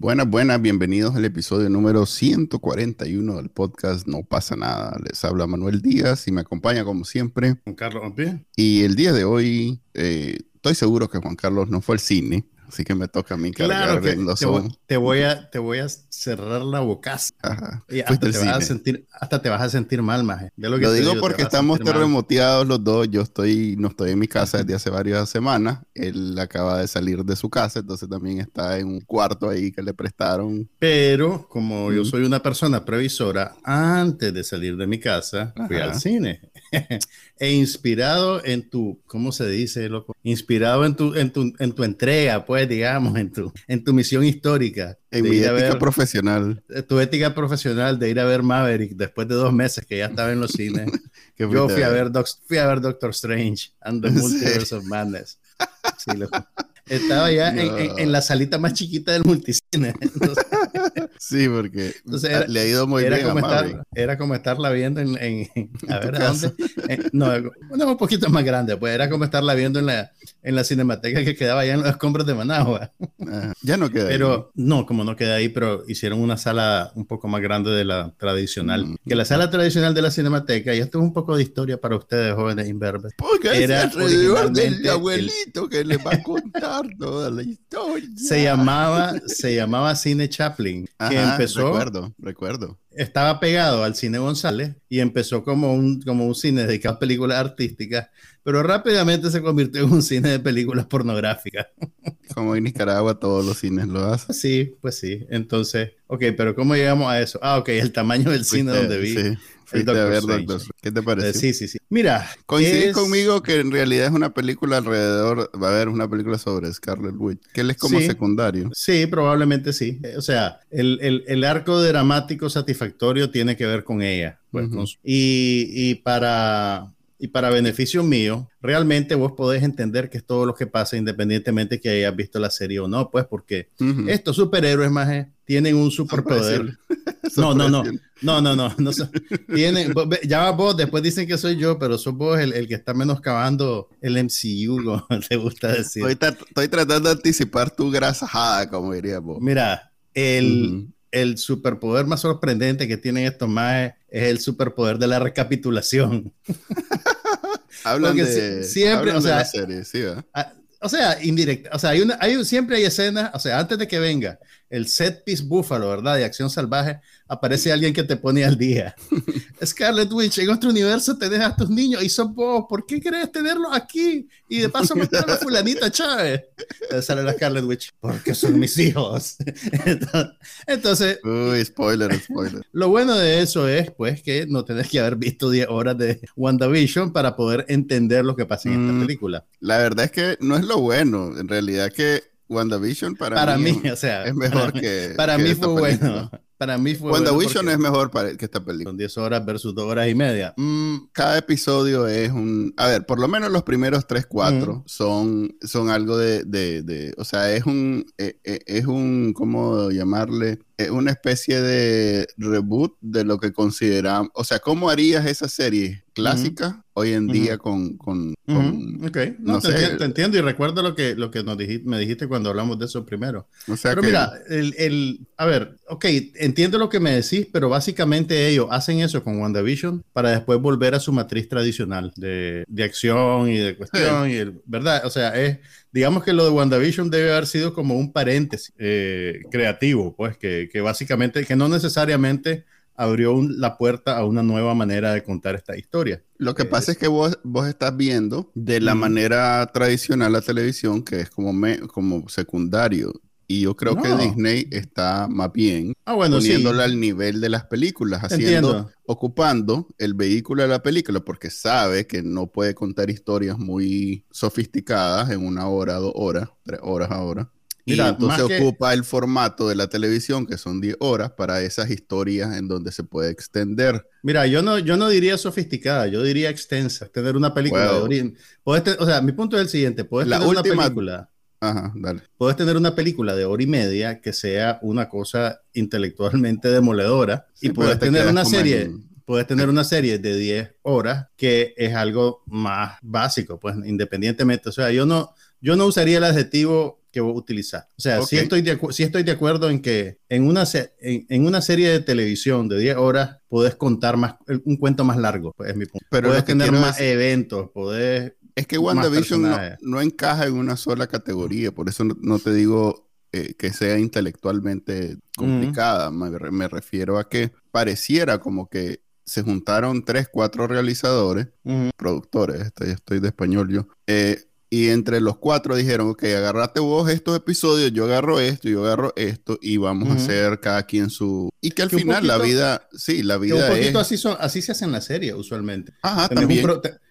Buenas, buenas, bienvenidos al episodio número 141 del podcast No pasa nada. Les habla Manuel Díaz y me acompaña como siempre Juan Carlos Ampie. Y el día de hoy eh, estoy seguro que Juan Carlos no fue al cine, Así que me toca a mí claro que te, voy, te, voy a, te voy a cerrar la boca. Y hasta te, vas a sentir, hasta te vas a sentir mal, maje. lo, lo digo, porque estamos terremoteados los dos. Yo estoy, no estoy en mi casa desde hace varias semanas. Él acaba de salir de su casa, entonces también está en un cuarto ahí que le prestaron. Pero como yo soy una persona previsora, antes de salir de mi casa, fui al cine. e inspirado en tu, ¿cómo se dice, loco? Inspirado en tu, en tu, en tu entrega, pues, digamos, en tu, en tu misión histórica. En mi ética profesional. Eh, tu ética profesional de ir a ver Maverick después de dos meses que ya estaba en los cines. Yo fui a, ver fui a ver Doctor Strange and the Multiverse of Madness. Sí, loco. Estaba ya en, la salita más chiquita del multicine. sí, porque le ha ido muy era bien. Como estar, era como estarla viendo en. a ver, dónde? no, un poquito más grande, pues era como estarla viendo en la, en la cinemateca que quedaba allá en los escombros de Managua. Ah, ya no queda Pero no, como no queda ahí, pero hicieron una sala un poco más grande de la tradicional. Mm. Que la sala tradicional de la cinemateca, y esto es un poco de historia para ustedes, jóvenes imberbes. Porque era alrededor del abuelito que les va a contar toda la historia. Se llamaba, se llamaba Cine Chaplin, que empezó. Recuerdo, recuerdo. Estaba pegado al cine González y empezó como un, como un cine dedicado a películas artísticas, pero rápidamente se convirtió en un cine de películas pornográficas. Como en Nicaragua todos los cines lo hacen. Sí, pues sí. Entonces, ok, pero ¿cómo llegamos a eso? Ah, ok, el tamaño del cine donde vi. Sí. ¿Qué te parece? sí, sí, sí. Mira. Coincides conmigo que en realidad es una película alrededor, va a haber una película sobre Scarlet Witch, que él es como secundario. Sí, probablemente sí. O sea, el, el, el, arco dramático satisfactorio tiene que ver con ella. Pues, y, y para y para beneficio mío, realmente vos podés entender que es todo lo que pasa independientemente que hayas visto la serie o no, pues porque estos superhéroes más tienen un superpoder. No, no, no, no, no, no, no, tienen, ya vos, después dicen que soy yo, pero sos vos el, el que está menoscabando el MCU, como te gusta decir. Estoy, tratando de anticipar tu grasajada, como diríamos. Mira, el, el superpoder más sorprendente que tienen estos más es el superpoder de la recapitulación. hablan de, siempre, o sea, la serie, sí, o sea, indirecta, o sea, hay una, hay, siempre hay escenas, o sea, antes de que venga el set piece búfalo, ¿verdad? De acción salvaje, aparece alguien que te pone al día. Scarlet Witch, en otro universo tenés a tus niños y son vos, ¿por qué querés tenerlos aquí? Y de paso matar a la fulanita Chávez. Sale la Scarlet Witch, porque son mis hijos. Entonces, Uy, spoiler, spoiler. Lo bueno de eso es, pues, que no tenés que haber visto 10 horas de WandaVision para poder entender lo que pasa en esta mm, película. La verdad es que no es lo bueno, en realidad que WandaVision para, para mí, o sea, es mejor que. Para mí fue bueno. Para mí fue. WandaVision es mejor para, que esta película. Son 10 horas versus 2 horas y media. Mm, cada episodio es un. A ver, por lo menos los primeros 3, 4 son, son algo de, de, de, O sea, es un. Eh, eh, es un. ¿Cómo llamarle? Es una especie de reboot de lo que consideramos. O sea, ¿cómo harías esa serie clásica hoy en día con, con, Ok, no, te, entiendo y recuerdo lo que, lo que nos dijiste, me dijiste cuando hablamos de eso primero. O sea pero mira, el, el, a ver, ok, entiendo lo que me decís, pero básicamente ellos hacen eso con WandaVision para después volver a su matriz tradicional de, de acción y de cuestión, y el, ¿verdad? O sea, es, digamos que lo de WandaVision debe haber sido como un paréntesis eh, creativo, pues, que, que básicamente, que no necesariamente abrió la puerta a una nueva manera de contar esta historia. Lo que pasa es que vos, vos estás viendo de la manera tradicional la televisión, que es como, como secundario. Y yo creo que Disney está más bien ah, bueno, poniéndola al nivel de las películas, haciendo, ocupando el vehículo de la película, porque sabe que no puede contar historias muy sofisticadas en una hora, dos horas, tres horas ahora y entonces ocupa el formato de la televisión, que son 10 horas, para esas historias en donde se puede extender. Mira, yo no, yo no diría sofisticada, yo diría extensa. Tener una película de origen. O sea, mi punto es el siguiente: puedes la tener última... una película. Ajá, dale. Puedes tener una película de hora y media que sea una cosa intelectualmente demoledora y puedes tener una serie puedes tener una serie de 10 horas que es algo más básico, pues independientemente. O sea, yo no, yo no usaría el adjetivo que voy a utilizar. O sea, sí, estoy de estoy de acuerdo en que en una, en, una serie de televisión de 10 horas puedes contar más, un cuento más largo, pues es mi punto. Pero puedes tener más eventos, puedes... Es que WandaVision no, no, encaja en una sola categoría, por eso no, te digo eh, que sea intelectualmente complicada. me, refiero a que pareciera como que se juntaron tres, cuatro realizadores, productores, estoy, estoy de español yo, eh, y entre los cuatro dijeron, ok, agarrate vos estos episodios, yo agarro esto, yo agarro esto, y vamos a hacer cada quien su... Y que al final la vida, sí, la vida un poquito así, son, así se hace en la serie usualmente. Ajá, también.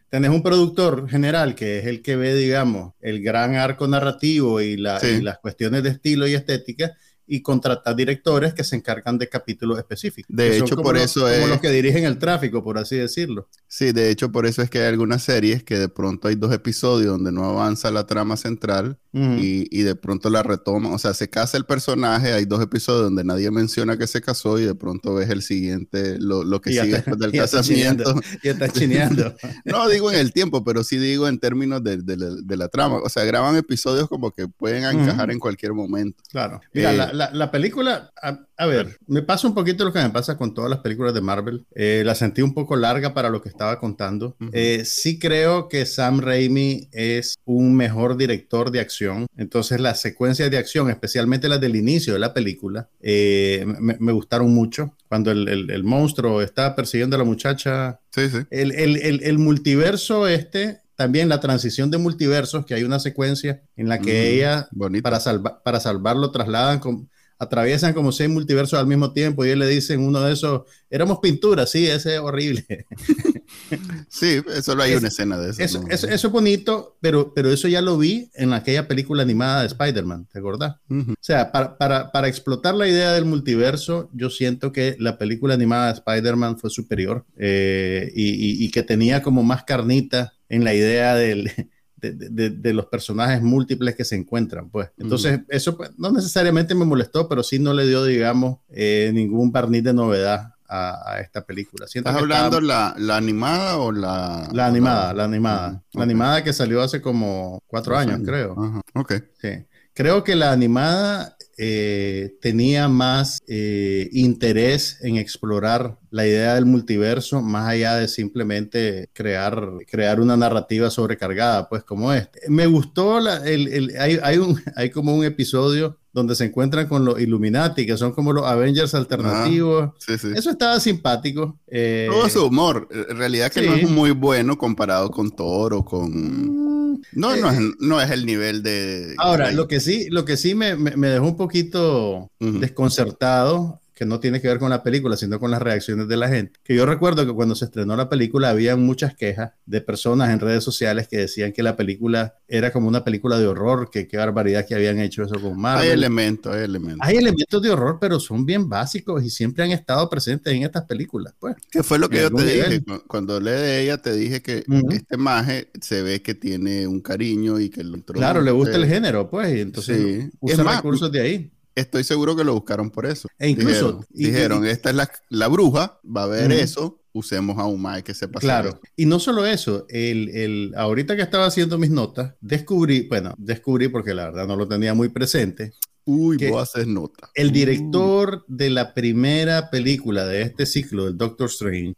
Tenés un productor general que es el que ve, digamos, el gran arco narrativo y, la, y las cuestiones de estilo y estética, y contratar directores que se encargan de capítulos específicos. De hecho, por eso es... Como los que dirigen el tráfico, por así decirlo. Sí, de hecho, por eso es que hay algunas series que de pronto hay dos episodios donde no avanza la trama central y, y, de pronto la retoma. O sea, se casa el personaje, hay dos episodios donde nadie menciona que se casó y de pronto ves el siguiente, lo, lo que sigue después del casamiento. Y está chineando. no digo en el tiempo, pero sí digo en términos de, de, de, la trama. O sea, graban episodios como que pueden encajar en cualquier momento. Claro. Mira, eh, la, la, la, película, a, ver, me pasa un poquito lo que me pasa con todas las películas de Marvel. Eh, la sentí un poco larga para lo que estaba contando. Eh, sí creo que Sam Raimi es un mejor director de acción. Entonces las secuencias de acción, especialmente las del inicio de la película, eh, me, gustaron mucho. Cuando el, el, monstruo está persiguiendo a la muchacha. Sí, sí. El, el multiverso este también la transición de multiversos, que hay una secuencia en la que ella, para, para salvarlo, trasladan con, atraviesan como seis multiversos al mismo tiempo y él le dicen uno de esos, éramos pintura, sí, ese es horrible. sí, solo hay una escena de eso. Eso, es bonito, pero, pero eso ya lo vi en aquella película animada de Spider-Man, ¿te acordás? O sea, para, para, para, explotar la idea del multiverso, yo siento que la película animada de Spider-Man fue superior eh, y, y que tenía como más carnita en la idea del de, los personajes múltiples que se encuentran, pues. Entonces, eso pues, no necesariamente me molestó, pero sí no le dio, digamos, eh, ningún barniz de novedad a, esta película. ¿Estás hablando la, la, animada o la...? La animada, la animada. La animada que salió hace como cuatro años, creo. Ok. Sí. Creo que la animada eh, tenía más eh, interés en explorar la idea del multiverso más allá de simplemente crear, crear una narrativa sobrecargada, pues como este. Me gustó, el, hay, hay, un, hay como un episodio donde se encuentran con los Illuminati, que son como los Avengers alternativos. Eso estaba simpático. Eh, Todo su humor, en realidad que no es muy bueno comparado con Thor o con... No, no, es, no es el nivel de... Ahora, lo que sí, lo que sí me, me, dejó un poquito desconcertado que no tiene que ver con la película, sino con las reacciones de la gente. Que yo recuerdo que cuando se estrenó la película había muchas quejas de personas en redes sociales que decían que la película era como una película de horror, que qué barbaridad que habían hecho eso con Marvel. Hay elementos, hay elementos. Hay elementos de horror, pero son bien básicos y siempre han estado presentes en estas películas. Pues. Que fue lo que yo te dije, cuando leí de ella te dije que este maje se ve que tiene un cariño y que el otro... Claro, le gusta el género, pues, y entonces usa recursos de ahí estoy seguro que lo buscaron por eso. E incluso dijeron, esta es la, la, bruja, va a ver eso, usemos a un mae que sepa Claro, y no solo eso, el, el, ahorita que estaba haciendo mis notas, descubrí, bueno, descubrí porque la verdad no lo tenía muy presente. Uy, vos haces nota. El director de la primera película de este ciclo, del Doctor Strange,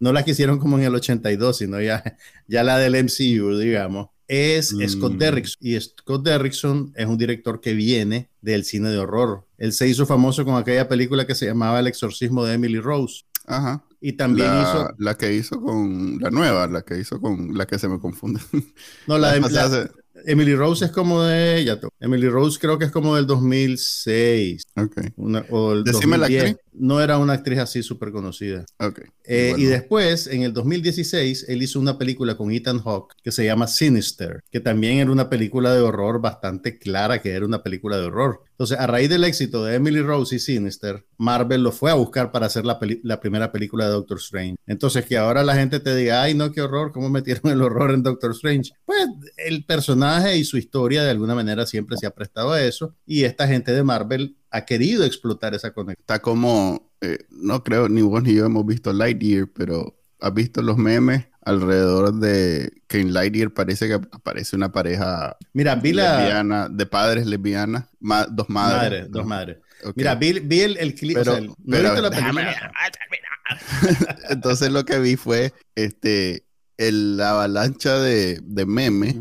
no, la que hicieron como en el 82, sino ya, ya la del MCU, digamos es Scott mm. Derrickson. Y Scott Derrickson es un director que viene del cine de horror. Él se hizo famoso con aquella película que se llamaba El exorcismo de Emily Rose. Ajá. Y también hizo. La que hizo con. La nueva, la que hizo con. La que se me confunde. No, la, de, Emily Rose es como de. Ya Emily Rose creo que es como del 2006. Ok. o el Decime la actriz. No era una actriz así súper conocida. Ok. Eh, y después, en el 2016, él hizo una película con Ethan Hawke que se llama Sinister, que también era una película de horror bastante clara que era una película de horror. Entonces, a raíz del éxito de Emily Rose y Sinister, Marvel lo fue a buscar para hacer la, la primera película de Doctor Strange. Entonces, que ahora la gente te diga, ay, no, qué horror, ¿cómo metieron el horror en Doctor Strange? Pues el personaje y su historia de alguna manera siempre se ha prestado a eso y esta gente de Marvel ha querido explotar esa conexión. Está como, eh, no creo, ni vos ni yo hemos visto Lightyear, pero ¿has visto los memes alrededor de que en Lightyear parece que aparece una pareja Mira, vi lesbiana, de padres lesbianas, dos madres. dos madres. Mira, vi, el, clip, Entonces lo que vi fue este el, la avalancha de, de memes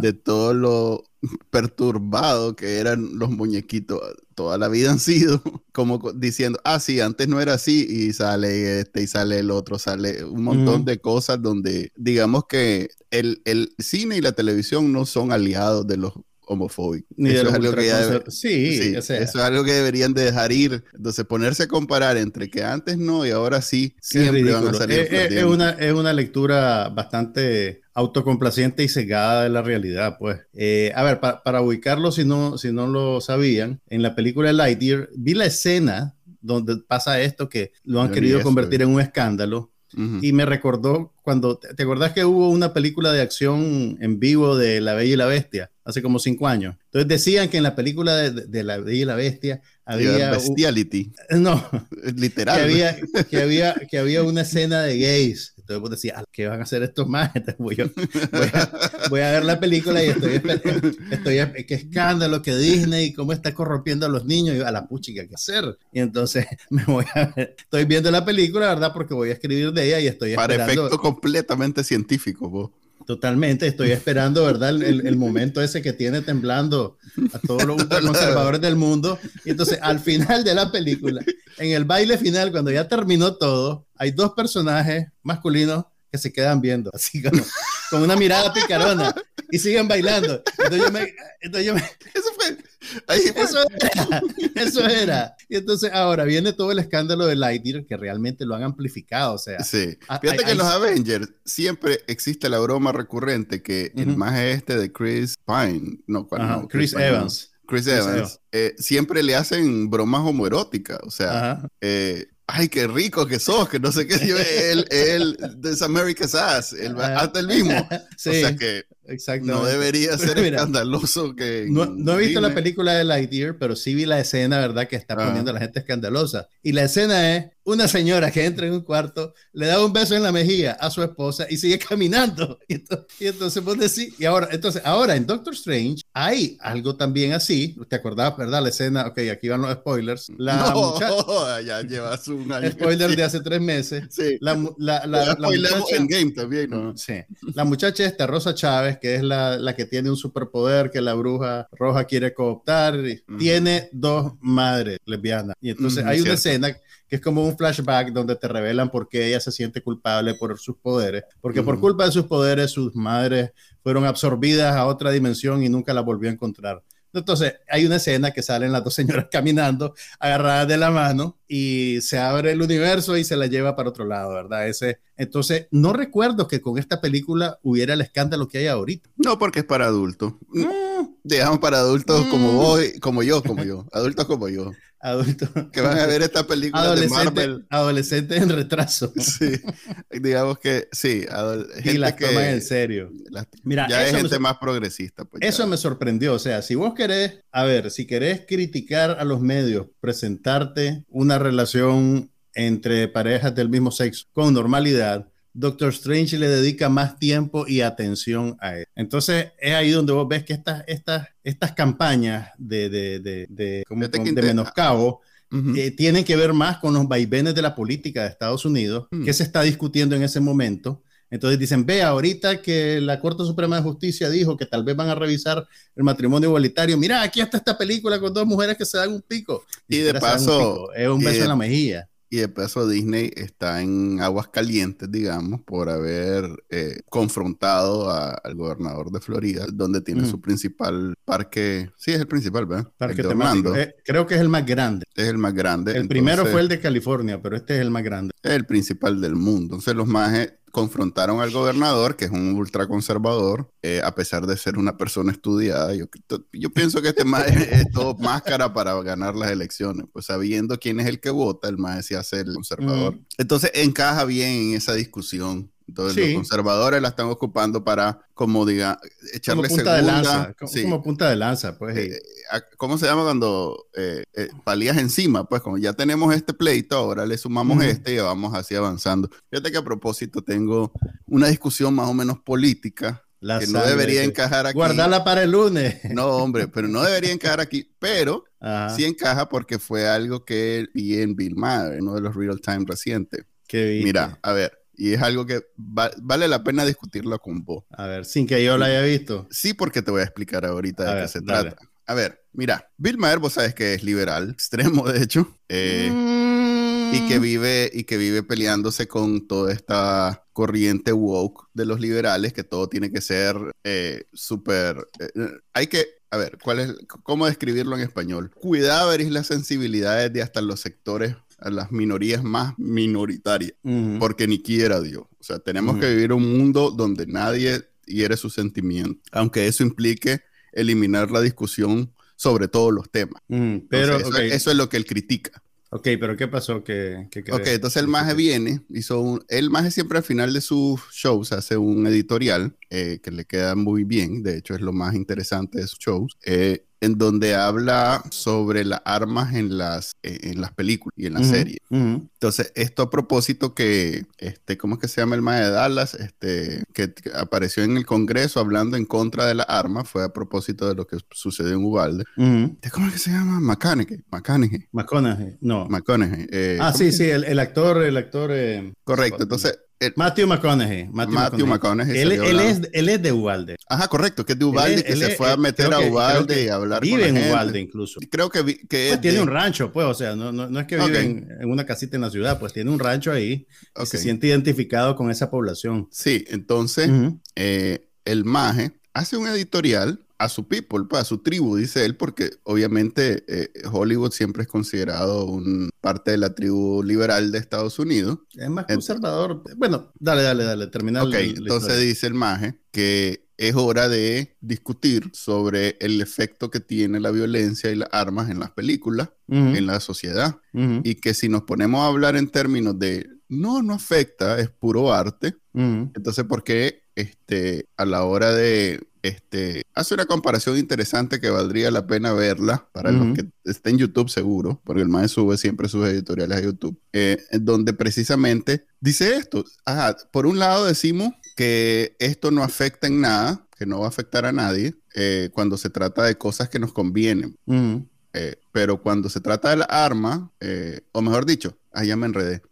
de todo lo perturbado que eran los muñequitos toda la vida han sido como diciendo ah sí antes no era así y sale este y sale el otro sale un montón de cosas donde digamos que el, el, cine y la televisión no son aliados de los homofóbico. eso, es algo que sí, eso es algo que deberían de dejar ir. Entonces, ponerse a comparar entre que antes no y ahora sí, siempre van a salir. Es, una, es una lectura bastante autocomplaciente y cegada de la realidad, pues. Eh, a ver, para ubicarlo, si no, si no lo sabían, en la película Lightyear vi la escena donde pasa esto que lo han querido convertir en un escándalo. Y me recordó cuando, ¿te acordás que hubo una película de acción en vivo de La Bella y la Bestia? hace como cinco años. Entonces decían que en la película de, La Bella y la Bestia había... Bestiality. No. Literal. Que había, que, había, que había una escena de gays. Entonces vos decías, ¿qué van a hacer estos más? voy, voy, a, ver la película y estoy, estoy, qué escándalo que Disney, cómo está corrompiendo a los niños. Y a la puchica, ¿qué hacer? Y entonces me voy a estoy viendo la película, ¿verdad? Porque voy a escribir de ella y estoy Para efecto completamente científico, vos. Totalmente, estoy esperando, ¿verdad? El, momento ese que tiene temblando a todos los conservadores del mundo. Y entonces, al final de la película, en el baile final, cuando ya terminó todo, hay dos personajes masculinos que se quedan viendo, así como con una mirada picarona y siguen bailando. Entonces yo me, entonces yo me, eso fue, eso era, eso era. Y entonces ahora viene todo el escándalo de Lightyear que realmente lo han amplificado, o sea. Sí. Fíjate que en los Avengers siempre existe la broma recurrente que el más este de Chris Pine, no, no Chris, Evans. Chris, Evans, eh, siempre le hacen bromas homoeróticas, o sea, eh, ay, qué rico que sos, que no sé qué, él, él, This America's Ass, él, hasta el mismo. Sí, o sea que no debería ser escandaloso que... No, no, he visto la película de Lightyear, pero sí vi la escena, ¿verdad? Que está poniendo a la gente escandalosa. Y la escena es una señora que entra en un cuarto, le da un beso en la mejilla a su esposa y sigue caminando. Y entonces, vos decís, y ahora, entonces, ahora en Doctor Strange hay algo también así. ¿Te acordás, verdad? La escena, ok, aquí van los spoilers. La no, ya llevas un año. Spoiler de hace tres meses. Sí. La, la, la, la muchacha, en game también, ¿no? Sí. La muchacha esta, Rosa Chávez, que es la, la que tiene un superpoder que la bruja roja quiere cooptar, tiene dos madres lesbianas. Y entonces hay una escena que es como un flashback donde te revelan por qué ella se siente culpable por sus poderes, porque por culpa de sus poderes sus madres fueron absorbidas a otra dimensión y nunca la volvió a encontrar. Entonces, hay una escena que salen las dos señoras caminando, agarradas de la mano, y se abre el universo y se la lleva para otro lado, ¿verdad? Ese, entonces, no recuerdo que con esta película hubiera el escándalo que hay ahorita. No, porque es para adultos. Mm. Digamos para adultos como mm. vos, como yo, como yo, adultos como yo adultos. Que van a ver esta película de Marvel. Adolescentes en retraso. Sí, digamos que sí. y las que, toman en serio. Mira, ya es gente más progresista. Pues eso me sorprendió. O sea, si vos querés, a ver, si querés criticar a los medios, presentarte una relación entre parejas del mismo sexo con normalidad, Doctor Strange le dedica más tiempo y atención a él. Entonces es ahí donde vos ves que estas, estas, estas campañas de, de, de, de, de menoscabo eh, tienen que ver más con los vaivenes de la política de Estados Unidos, mm. que se está discutiendo en ese momento. Entonces dicen, ve, ahorita que la Corte Suprema de Justicia dijo que tal vez van a revisar el matrimonio igualitario, mira, aquí está esta película con dos mujeres que se dan un pico. Y, de paso, es un beso en la mejilla Y de paso Disney está en aguas calientes, digamos, por haber eh, confrontado al gobernador de Florida, donde tiene su principal parque. Sí, es el principal, ¿verdad? Parque temático. Eh, creo que es el más grande. Es el más grande. El primero fue el de California, pero este es el más grande. Es el principal del mundo. Entonces los más confrontaron al gobernador, que es un ultraconservador, eh, a pesar de ser una persona estudiada. Yo, yo pienso que este más es, todo máscara para ganar las elecciones, pues sabiendo quién es el que vota, el más se hace el conservador. Mm. Entonces encaja bien en esa discusión. Entonces los conservadores la están ocupando para, como diga, echarle como punta de lanza, como, punta de lanza, pues. Eh, ¿Cómo se llama cuando eh, eh, palías encima? Pues como ya tenemos este pleito, ahora le sumamos este y vamos así avanzando. Fíjate que a propósito tengo una discusión más o menos política que no debería encajar aquí. Guardarla para el lunes. No, hombre, pero no debería encajar aquí. Pero sí encaja porque fue algo que vi en Bill Maher, uno de los real time recientes. Mira, a ver, y es algo que vale la pena discutirlo con vos. A ver, sin que yo lo haya visto. Sí, porque te voy a explicar ahorita de qué se trata. A ver, mira, Bill Maher, vos sabes que es liberal, extremo de hecho, eh, y que mm. vive y que vive peleándose con toda esta corriente woke de los liberales, que todo tiene que ser eh, súper, eh, hay que a ver, ¿cuál es, ¿cómo describirlo en español? Cuidado, veréis las sensibilidades de hasta los sectores a las minorías más minoritarias, porque ni quiera Dios. O sea, tenemos que vivir un mundo donde nadie hiere su sentimiento, aunque eso implique eliminar la discusión sobre todos los temas. pero eso, es lo que él critica. Ok, pero ¿qué pasó? ¿Qué, ok, entonces el Maje viene, hizo un, el Maje siempre al final de sus shows hace un editorial eh, que le queda muy bien, de hecho es lo más interesante de sus shows, eh, en donde habla sobre las armas en las, eh, en las películas y en la serie. Entonces, esto a propósito que, este, ¿cómo es que se llama el mae de Dallas? Este, que, apareció en el Congreso hablando en contra de las armas, fue a propósito de lo que sucedió en Ubalde. ¿Cómo es que se llama? McConaughey. McConaughey. McConaughey, no. McConaughey. Eh, ah, sí, sí, el, actor, el actor... Eh, Correcto, entonces Matthew McConaughey. Matthew, McConaughey. él, es, él, es, de Ubalde. Ajá, correcto, que es de Ubalde, que se fue a meter a Ubalde y a hablar vive con Vive en Ubalde incluso. Creo que, que pues tiene un rancho, pues, o sea, no, no, no es que vive en, una casita en la ciudad, pues tiene un rancho ahí y se siente identificado con esa población. Sí, entonces eh, el Maje hace un editorial a su people, pues, a su tribu, dice él, porque obviamente eh, Hollywood siempre es considerado un parte de la tribu liberal de Estados Unidos. Es más conservador. bueno, dale, dale, dale, terminar. Ok, entonces dice el maje que es hora de discutir sobre el efecto que tiene la violencia y las armas en las películas, en la sociedad, y que si nos ponemos a hablar en términos de no, no afecta, es puro arte, entonces, ¿por qué este, a la hora de este, hace una comparación interesante que valdría la pena verla para los que estén en YouTube seguro, porque el maestro sube siempre sus editoriales a YouTube, eh, donde precisamente dice esto. por un lado decimos que esto no afecta en nada, que no va a afectar a nadie eh, cuando se trata de cosas que nos convienen. Eh, pero cuando se trata de la arma, o mejor dicho, allá me enredé.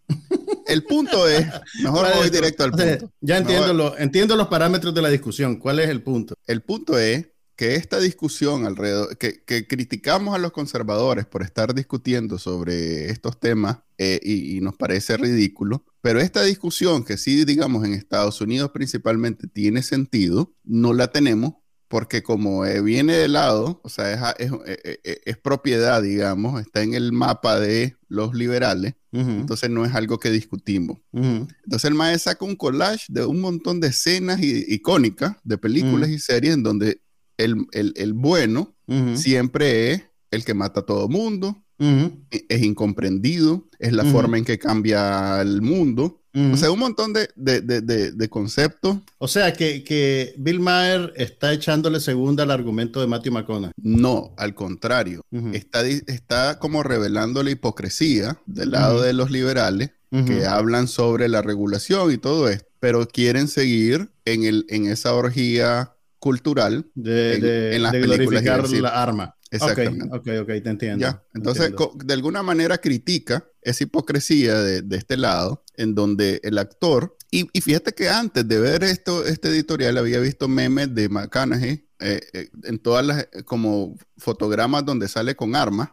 El punto es, mejor voy directo al punto. ya entiendo, lo, entiendo los parámetros de la discusión. ¿Cuál es el punto? El punto es que esta discusión alrededor, que, criticamos a los conservadores por estar discutiendo sobre estos temas eh, y, nos parece ridículo, pero esta discusión que sí, digamos, en Estados Unidos principalmente tiene sentido, no la tenemos porque como eh, viene de lado, o sea, es, eh, eh, es, propiedad, digamos, está en el mapa de los liberales, entonces no es algo que discutimos. Entonces el maestro saca un collage de un montón de escenas icónicas de películas y series en donde el, el bueno siempre es el que mata a todo mundo, e, es incomprendido, es la forma en que cambia el mundo. O sea, un montón de, de, de, de conceptos. O sea, que, que, Bill Maher está echándole segunda al argumento de Matthew McConaughey. No, al contrario. está, está como revelando la hipocresía del lado de los liberales que hablan sobre la regulación y todo esto, pero quieren seguir en, el, en esa orgía cultural de, en, las glorificar la arma. Exactamente. Ok, ok, te entiendo. Entonces, de alguna manera critica esa hipocresía de, de, este lado, en donde el actor, y, y, fíjate que antes de ver esto, este editorial había visto memes de McConaughey eh, eh, en todas las, como fotogramas donde sale con armas,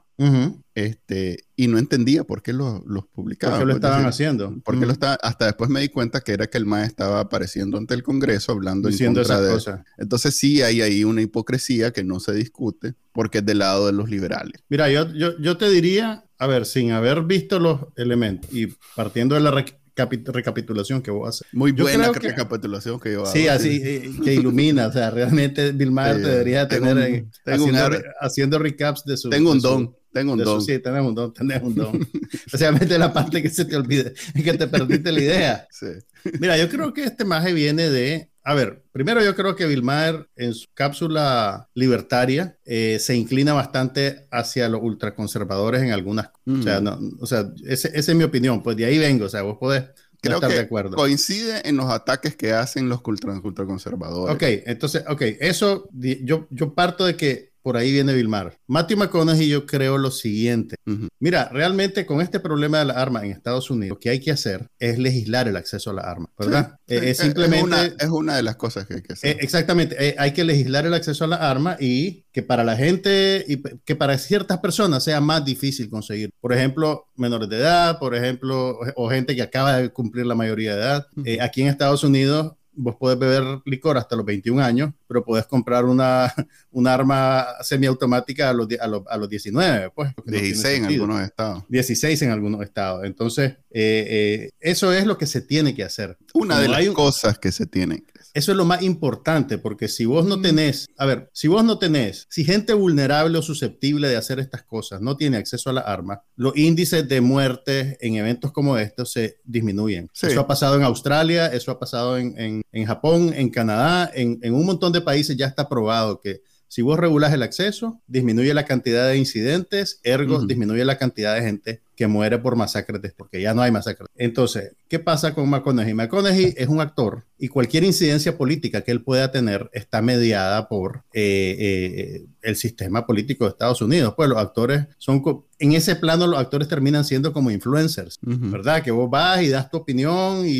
este, y no entendía por qué los, los publicaban. ¿Por qué lo estaban haciendo? Porque lo estaba, hasta después me di cuenta que era que el MAE estaba apareciendo ante el Congreso hablando Diciendo en contra de... Cosas. Entonces sí hay ahí una hipocresía que no se discute porque es del lado de los liberales. Mira, yo, yo, yo te diría, a ver, sin haber visto los elementos y partiendo de la recapitulación que vos haces. Muy buena recapitulación que yo hago. Sí, así eh, que ilumina. O sea, realmente Bill Maher te debería tener haciendo, recaps de su. Tengo un don. Tengo un don. sí, tenés un don, tenés un don. Especialmente la parte que se te olvide, que te perdiste la idea. Sí. Mira, yo creo que este maje viene de a ver, primero yo creo que Bill Maher en su cápsula libertaria eh, se inclina bastante hacia los ultraconservadores en algunas O sea, no, o sea esa es mi opinión, pues de ahí vengo, o sea, vos podés creo estar que de acuerdo. coincide en los ataques que hacen los ultraconservadores. Ok, entonces, ok, eso yo, yo parto de que por ahí viene Vilmar. Matthew McConaughey yo creo lo siguiente. Mira, realmente con este problema de la arma en Estados Unidos, lo que hay que hacer es legislar el acceso a la arma, ¿verdad? Eh, es, simplemente... Es una, de las cosas que hay que hacer. Eh, exactamente, eh, hay que legislar el acceso a la arma y que para la gente y que para ciertas personas sea más difícil conseguir. Por ejemplo, menores de edad, por ejemplo, o gente que acaba de cumplir la mayoría de edad. aquí en Estados Unidos vos podés beber licor hasta los 21 años, pero podés comprar una, un arma semiautomática a los, a los, a los 19, pues. 16 en algunos estados. 16 en algunos estados. Entonces, eh, eh, eso es lo que se tiene que hacer. Una de las cosas que se tienen eso es lo más importante, porque si vos no mm. tenés, a ver, si vos no tenés, si gente vulnerable o susceptible de hacer estas cosas no tiene acceso a la arma, los índices de muerte en eventos como estos se disminuyen. Eso ha pasado en Australia, eso ha pasado en, Japón, en Canadá, en, en un montón de países ya está probado que si vos regulas el acceso, disminuye la cantidad de incidentes, ergo, disminuye la cantidad de gente que muere por masacres, porque ya no hay masacres. Entonces, ¿qué pasa con McConaughey? McConaughey es un actor y cualquier incidencia política que él pueda tener está mediada por eh, eh, el sistema político de Estados Unidos. Pues los actores son, en ese plano los actores terminan siendo como influencers, ¿verdad? Que vos vas y das tu opinión y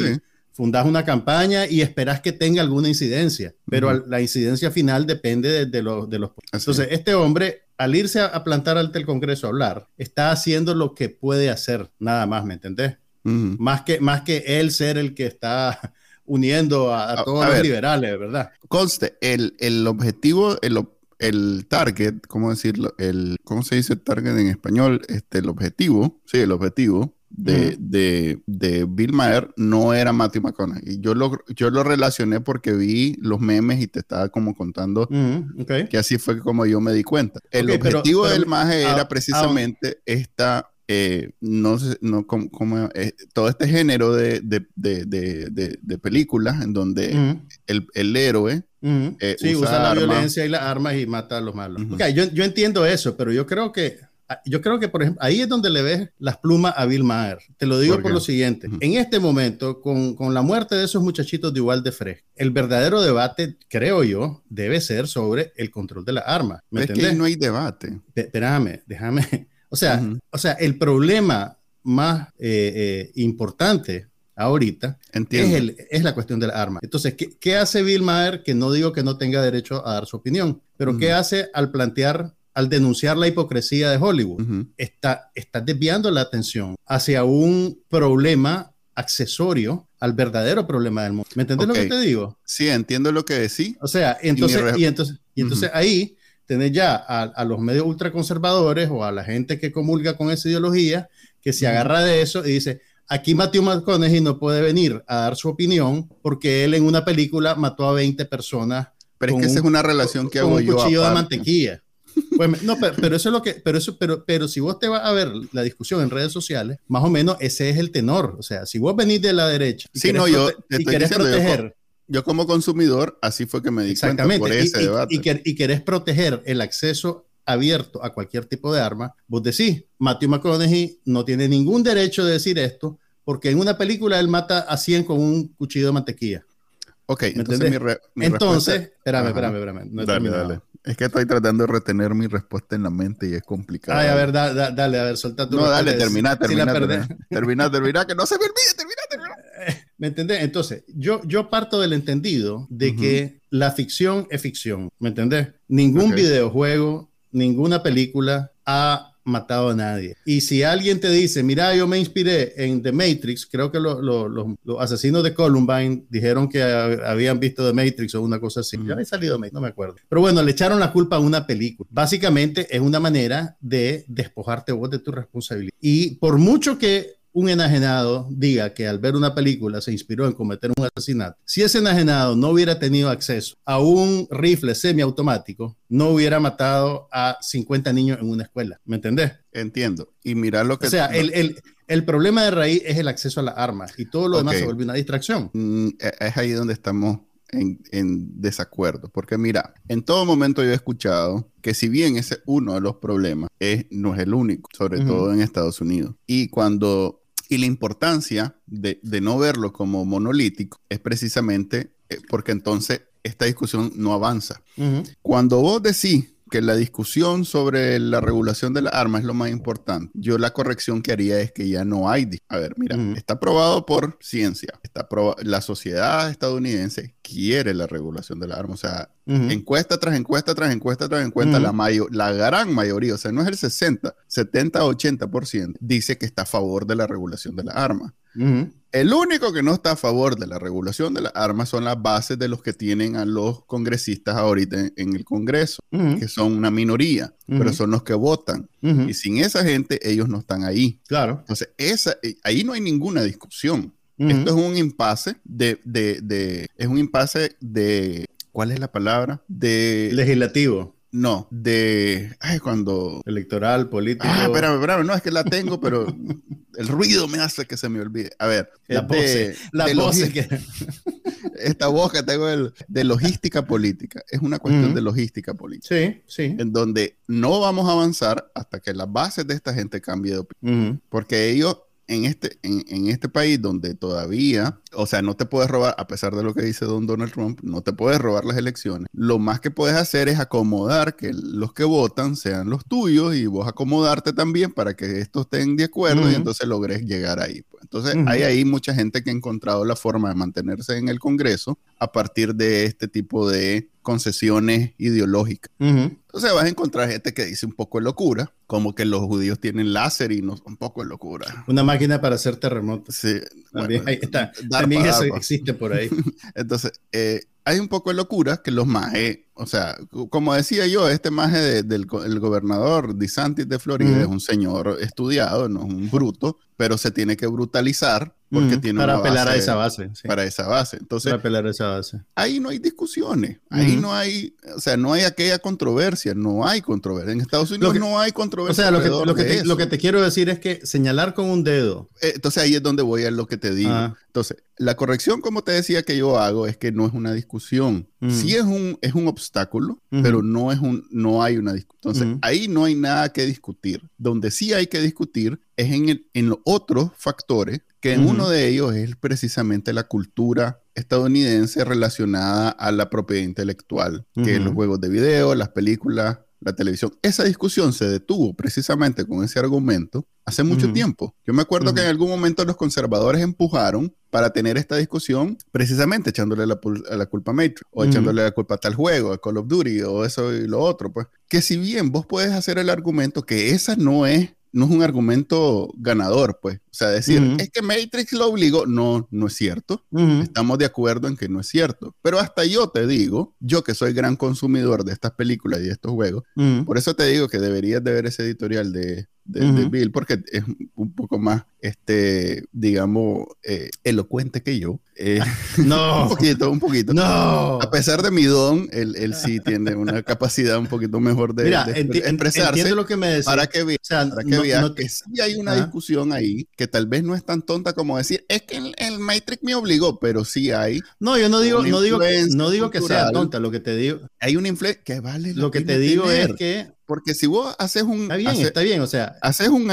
fundas una campaña y esperas que tenga alguna incidencia, pero la incidencia final depende de, los... Entonces, este hombre, al irse a, plantar ante el Congreso a hablar, está haciendo lo que puede hacer, nada más, ¿me entendés? más, que, más que él ser el que está uniendo a, todos los liberales, ¿verdad? Conste, el, el objetivo, el, el target, ¿cómo decirlo? El, ¿Cómo se dice target en español? Este, el objetivo, sí, el objetivo de, de, de, Bill Maher no era Matthew McConaughey. Yo lo, yo lo relacioné porque vi los memes y te estaba como contando que así fue como yo me di cuenta. El objetivo del Maje era ah, precisamente esta, eh, no sé, no, como, eh, todo este género de, de, de, de películas en donde el, el, héroe eh, sí, usa, la violencia y las armas y mata a los malos. yo, yo entiendo eso, pero yo creo que yo creo que, por ejemplo, ahí es donde le ves las plumas a Bill Maher. Te lo digo por, lo siguiente. En este momento, con, con, la muerte de esos muchachitos de igual de fresco, el verdadero debate, creo yo, debe ser sobre el control de la arma. ¿Me es que no hay debate. espérame, déjame. O sea, o sea, el problema más eh, eh, importante ahorita es, el, es, la cuestión de la arma. Entonces, ¿qué, ¿qué, hace Bill Maher? Que no digo que no tenga derecho a dar su opinión, pero ¿qué hace al plantear al denunciar la hipocresía de Hollywood, está, está desviando la atención hacia un problema accesorio al verdadero problema del mundo. ¿Me entiendes lo que te digo? Sí, entiendo lo que decís. O sea, entonces, y, entonces, y entonces ahí tenés ya a, los medios ultraconservadores o a la gente que comulga con esa ideología que se agarra de eso y dice, aquí Matthew McConaughey no puede venir a dar su opinión porque él en una película mató a 20 personas. Pero es que esa es una relación que hago yo. Un cuchillo de mantequilla. Pues, no, pero, eso es lo que, pero eso, pero, pero si vos te vas a ver la discusión en redes sociales, más o menos ese es el tenor. O sea, si vos venís de la derecha y, no, yo y querés proteger. Yo, como consumidor, así fue que me di cuenta por ese y, debate. Y, querés proteger el acceso abierto a cualquier tipo de arma, vos decís, Matthew McConaughey no tiene ningún derecho de decir esto, porque en una película él mata a 100 con un cuchillo de mantequilla. Ok, entonces mi, Entonces, espérame, espérame, espérame. No dale, dale. Es que estoy tratando de retener mi respuesta en la mente y es complicado. Ay, a ver, dale, a ver, solta tu No, dale, termina, termina, termina, termina, que no se me olvide, termina, termina. ¿Me entendés? Entonces, yo, yo parto del entendido de que la ficción es ficción, ¿me entendés? Ningún videojuego, ninguna película ha matado a nadie. Y si alguien te dice, mira, yo me inspiré en The Matrix, creo que los asesinos de Columbine dijeron que habían visto The Matrix o una cosa así. Ya he salido, no me acuerdo. Pero bueno, le echaron la culpa a una película. Básicamente es una manera de despojarte vos de tu responsabilidad. Y por mucho que un enajenado diga que al ver una película se inspiró en cometer un asesinato, si ese enajenado no hubiera tenido acceso a un rifle semiautomático, no hubiera matado a 50 niños en una escuela. ¿Me entendés? Entiendo. Y mira lo que... O sea, el, el, problema de raíz es el acceso a las armas y todo lo demás se vuelve una distracción. Mm, e, es ahí donde estamos en, en, desacuerdo. Porque mira, en todo momento yo he escuchado que si bien ese es uno de los problemas, es, no es el único, sobre todo en Estados Unidos. Y cuando y la importancia de, no verlo como monolítico es precisamente eh, porque entonces esta discusión no avanza. Cuando vos decís que la discusión sobre la regulación de las armas es lo más importante. Yo la corrección que haría es que ya no hay. A ver, mira, está probado por ciencia. Está la sociedad estadounidense quiere la regulación de las armas. O sea, encuesta tras encuesta tras encuesta tras encuesta, la, la gran mayoría, o sea, no es el 60, 70, 80%, dice que está a favor de la regulación de las armas. El único que no está a favor de la regulación de las armas son las bases de los que tienen a los congresistas ahorita en, el Congreso, que son una minoría, pero son los que votan. Y sin esa gente, ellos no están ahí. Claro. Entonces, esa, eh, ahí no hay ninguna discusión. Esto es un impasse de, de, de, es un impasse de, ¿cuál es la palabra? De... Legislativo. No, de. Ay, cuando. Electoral, político. Ah, espérame, espérame. No, es que la tengo, pero el ruido me hace que se me olvide. A ver. La voz. La voz que. Esta voz que tengo de logística política. Es una cuestión de logística política. Sí, sí. En donde no vamos a avanzar hasta que las bases de esta gente cambie de opinión. Porque ellos en este, en, este país donde todavía, o sea, no te puedes robar, a pesar de lo que dice don Donald Trump, no te puedes robar las elecciones. Lo más que puedes hacer es acomodar que los que votan sean los tuyos y vos acomodarte también para que estos estén de acuerdo y entonces logres llegar ahí. Pues. Entonces, hay ahí mucha gente que ha encontrado la forma de mantenerse en el Congreso a partir de este tipo de concesiones ideológicas. Entonces vas a encontrar gente que dice un poco de locura, como que los judíos tienen láser y no un poco de locura. Una máquina para hacer terremotos. Sí. También, está, también eso existe por ahí. Entonces, eh, hay un poco de locura que los majes, o sea, como decía yo, este maje del gobernador DeSantis de Florida es un señor estudiado, no es un bruto, pero se tiene que brutalizar porque tiene para apelar a esa base. Para esa base. Entonces, para apelar a esa base. Ahí no hay discusiones, ahí no hay, o sea, no hay aquella controversia, no hay controversia. En Estados Unidos no hay controversia. O sea, lo que, lo, que te, lo que, te, quiero decir es que señalar con un dedo. Eh, entonces ahí es donde voy a lo que te digo. Ah. Entonces, la corrección, como te decía que yo hago, es que no es una discusión. Mm. Sí es un, es un obstáculo, pero no, es un, no hay una discusión. Entonces, ahí no hay nada que discutir. Donde sí hay que discutir es en, el, en los otros factores, que en uno de ellos es precisamente la cultura estadounidense relacionada a la propiedad intelectual, que es los juegos de video, las películas, la televisión. Esa discusión se detuvo precisamente con ese argumento hace mucho tiempo. Yo me acuerdo que en algún momento los conservadores empujaron para tener esta discusión precisamente echándole la, la culpa a Matrix o echándole la culpa a tal juego, a Call of Duty o eso y lo otro, pues. Que si bien vos puedes hacer el argumento que esa no es no es un argumento ganador, pues. O sea, decir, es que Matrix lo obligó, no, no es cierto. Estamos de acuerdo en que no es cierto. Pero hasta yo te digo, yo que soy gran consumidor de estas películas y de estos juegos, por eso te digo que deberías de ver ese editorial de, de, Bill, porque es un poco más, este, digamos, eh, elocuente que yo. Eh, no. un poquito, un poquito. No. A pesar de mi don, él, él sí tiene una capacidad un poquito mejor de, expresarse. Entiendo lo que me decís. Para que, veas, para que no, que sí hay una discusión ahí que tal vez no es tan tonta como decir, es que el, Matrix me obligó, pero sí hay. No, yo no digo, no digo, no digo que sea tonta, lo que te digo. Hay una influencia que vale. Lo que te digo es que porque si vos haces un... Está bien, está bien, o sea... Haces un,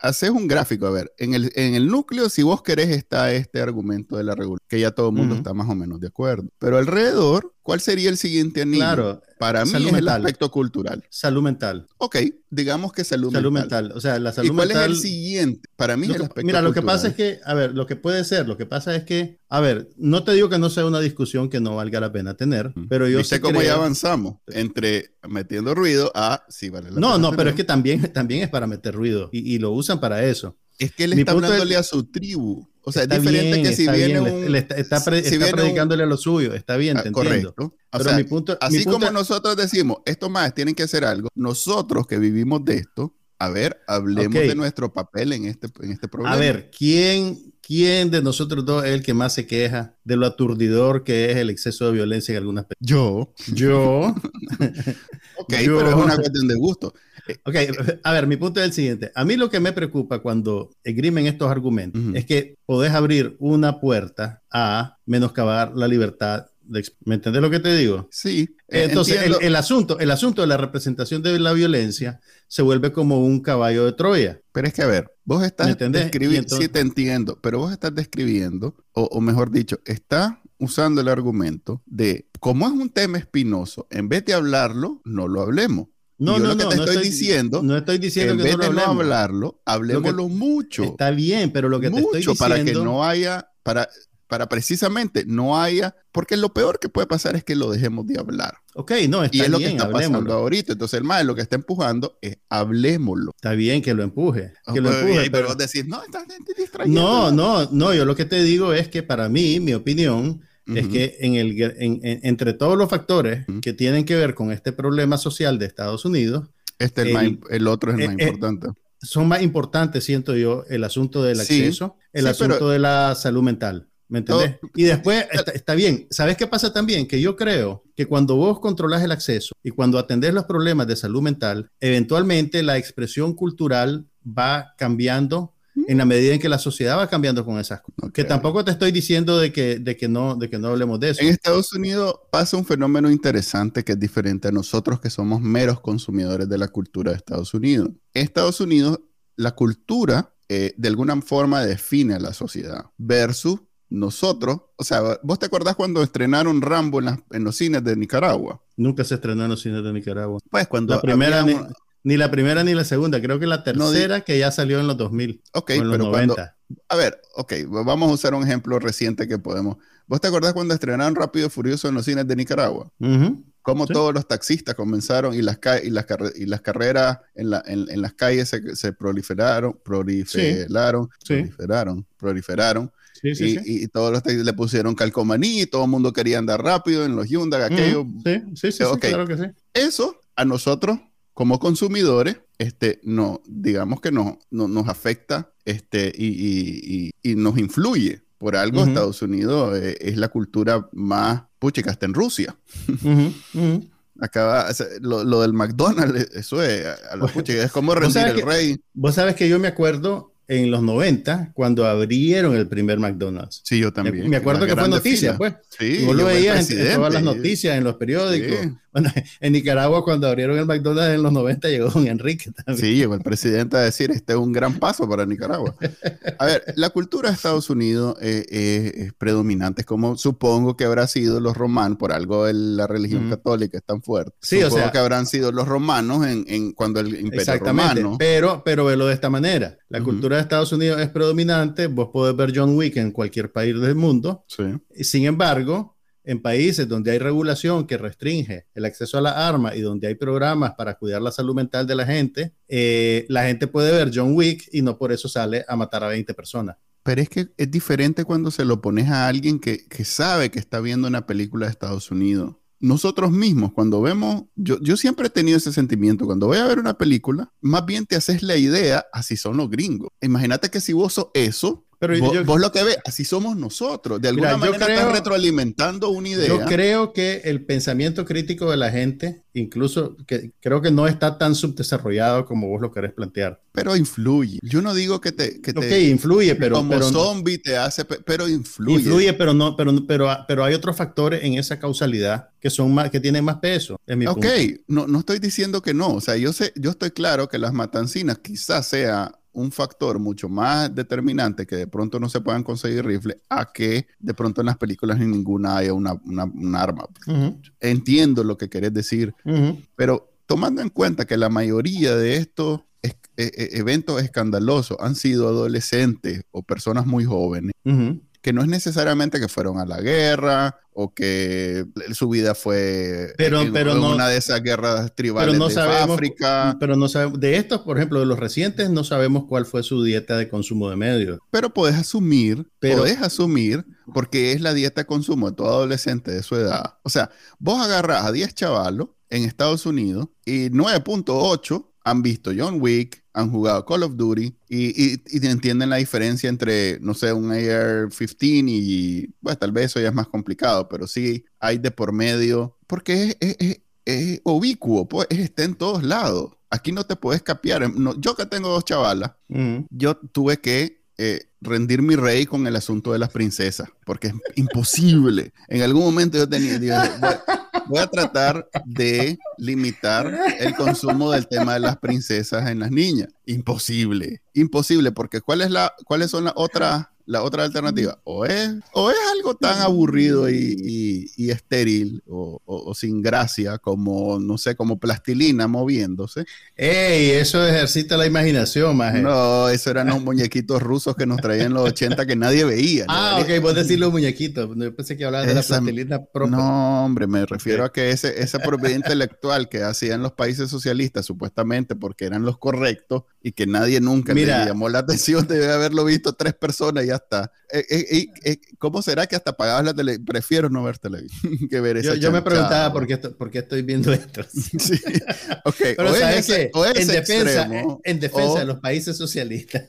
haces, un gráfico, a ver, en el, en el núcleo, si vos querés, está este argumento de la regulación, que ya todo el mundo está más o menos de acuerdo. Pero alrededor ¿Cuál sería el siguiente anillo? Claro. Para mí es el aspecto cultural. Salud mental. Ok, digamos que salud, salud mental. O sea, la salud ¿Y cuál es el siguiente? Para mí es el aspecto Mira, lo que pasa es que, a ver, lo que puede ser, lo que pasa es que, a ver, no te digo que no sea una discusión que no valga la pena tener, pero yo sé cómo ya avanzamos entre metiendo ruido a sí vale la No, no, pero es que también, también es para meter ruido y, y lo usan para eso. Es que él está hablándole a su tribu. O sea, es diferente que si viene un. está, predicándole a lo suyo. Está bien, te ah, entiendo. Correcto. Pero mi punto, así como nosotros decimos, estos más tienen que hacer algo, nosotros que vivimos de esto, a ver, hablemos de nuestro papel en este, en este problema. A ver, ¿quién, ¿quién de nosotros dos es el que más se queja de lo aturdidor que es el exceso de violencia en algunas personas? Yo. Yo. ok, pero es una cuestión de gusto. Ok, a ver, mi punto es el siguiente. A mí lo que me preocupa cuando esgrimen estos argumentos es que podés abrir una puerta a menoscabar la libertad de, ¿Me entendés lo que te digo? Sí. Entonces, el, asunto, el asunto de la representación de la violencia se vuelve como un caballo de Troya. Pero es que, a ver, vos estás describiendo, sí te entiendo, pero vos estás describiendo, o, o mejor dicho, está usando el argumento de, como es un tema espinoso, en vez de hablarlo, no lo hablemos. No, no, lo que no, te estoy, diciendo, no estoy diciendo que, en vez de no hablarlo, hablemoslo mucho. Está bien, pero lo que te estoy diciendo para que no haya para para precisamente no haya, porque lo peor que puede pasar es que lo dejemos de hablar. Ok, no, está y es lo que está pasando ahorita. Entonces el maestro lo que está empujando es hablemoslo. Está bien que lo empuje. Que lo empuje pero, vos decís, no, estás distrayendo. No, no, no, yo lo que te digo es que para mí, mi opinión, es que en el, entre todos los factores que tienen que ver con este problema social de Estados Unidos, este el, el, otro es el más eh, eh, importante. son más importantes, siento yo, el asunto del acceso, el asunto de la salud mental. ¿Me entendés? y después está, bien. ¿Sabes qué pasa también? Que yo creo que cuando vos controlas el acceso y cuando atendés los problemas de salud mental, eventualmente la expresión cultural va cambiando en la medida en que la sociedad va cambiando con esas cosas. Que tampoco te estoy diciendo de que, de, que no, de que no hablemos de eso. En Estados Unidos pasa un fenómeno interesante que es diferente a nosotros que somos meros consumidores de la cultura de Estados Unidos. En Estados Unidos, la cultura eh, de alguna forma define a la sociedad versus nosotros, o sea, ¿vos te acordás cuando estrenaron Rambo en, en, los cines de Nicaragua? Nunca se estrenó en los cines de Nicaragua. Pues cuando la primera, ni la primera ni la segunda, creo que la tercera que ya salió en los 2000. Ok, en los pero 90. a ver, ok, vamos a usar un ejemplo reciente que podemos. ¿Vos te acordás cuando estrenaron Rápido y Furioso en los cines de Nicaragua? Cómo todos los taxistas comenzaron y las, y las, y las carreras en, la, en, las calles se, se proliferaron, proliferaron, proliferaron, proliferaron. Sí, y, y, todos los le pusieron calcomaní, y todo el mundo quería andar rápido en los Hyundai, aquello. Sí, sí, sí, claro que sí. Eso a nosotros como consumidores, este, no, digamos que no, nos afecta este, y, nos influye. Por algo Estados Unidos eh, es la cultura más puchica, hasta en Rusia. Acaba, lo, del McDonald's, eso es, a la es como rendir el rey. Vos sabes que yo me acuerdo en los 90 cuando abrieron el primer McDonald's. Sí, yo también. Me acuerdo que fue noticia, pues. Sí, vos lo veías en, todas las noticias, en los periódicos. Bueno, en Nicaragua cuando abrieron el McDonald's en los 90 llegó don Enrique también. Sí, llegó el presidente a decir, este es un gran paso para Nicaragua. A ver, la cultura de Estados Unidos eh, eh, es predominante, como supongo que habrá sido los romanos, por algo la religión católica es tan fuerte. Sí, supongo o sea, que habrán sido los romanos en, en cuando el imperio exactamente, romano. Pero, pero velo de esta manera. La cultura de Estados Unidos es predominante, vos podés ver John Wick en cualquier país del mundo. Sí. Sin embargo, en países donde hay regulación que restringe el acceso a la arma y donde hay programas para cuidar la salud mental de la gente, eh, la gente puede ver John Wick y no por eso sale a matar a 20 personas. Pero es que es diferente cuando se lo pones a alguien que, que sabe que está viendo una película de Estados Unidos. Nosotros mismos, cuando vemos, yo, yo siempre he tenido ese sentimiento, cuando voy a ver una película, más bien te haces la idea, así son los gringos. Imagínate que si vos sos eso, pero vos, lo que ves, así somos nosotros. De alguna manera estás retroalimentando una idea. Yo creo que el pensamiento crítico de la gente, incluso que creo que no está tan subdesarrollado como vos lo querés plantear. Pero influye. Yo no digo que te. Que ok, influye, pero. Como zombie te hace, pero influye. Influye, pero no, pero, pero, pero hay otros factores en esa causalidad que son más, que tienen más peso. mi ok, No, no estoy diciendo que no. O sea, yo sé, yo estoy claro que las matancinas quizás sea un factor mucho más determinante que de pronto no se puedan conseguir rifles a que de pronto en las películas ni ninguna haya una, un arma. Entiendo lo que querés decir, pero tomando en cuenta que la mayoría de estos e, e, eventos escandalosos han sido adolescentes o personas muy jóvenes, que no es necesariamente que fueron a la guerra o que su vida fue pero, en, pero no, una de esas guerras tribales no de África. Pero no sabemos, de estos, por ejemplo, de los recientes, no sabemos cuál fue su dieta de consumo de medios. Pero puedes asumir, pero, puedes asumir, porque es la dieta de consumo de todo adolescente de su edad. O sea, vos agarras a 10 chavalos en Estados Unidos y 9.8 han visto John Wick, han jugado Call of Duty y, entienden la diferencia entre, no sé, un AR-15 y, bueno, tal vez eso ya es más complicado, pero sí hay de por medio, porque es, es, es, ubicuo, pues está en todos lados. Aquí no te puedes capiar. yo que tengo dos chavalas, yo tuve que eh, rendir mi rey con el asunto de las princesas, porque es imposible. En algún momento yo tenía, voy a tratar de limitar el consumo del tema de las princesas en las niñas. Imposible, imposible, porque ¿cuál es la, ¿cuáles son las otras la otra alternativa, o es, o es algo tan aburrido y, estéril o, sin gracia como, no sé, como plastilina moviéndose. ¡Ey! Eso ejercita la imaginación, más. No, eso eran los muñequitos rusos que nos traían en los 80 que nadie veía. Ah, ok, vos decís los muñequitos. Yo pensé que hablabas de la plastilina propia. No, hombre, me refiero a que ese, esa propiedad intelectual que hacían los países socialistas, supuestamente porque eran los correctos y que nadie nunca le llamó la atención, debe haberlo visto tres personas y está. Eh, eh, eh, ¿Cómo será que hasta pagabas la tele? Prefiero no ver televisión que ver esa Yo, me preguntaba por qué, por qué, estoy viendo esto. sí. Pero o sabes que en defensa, en defensa de los países socialistas,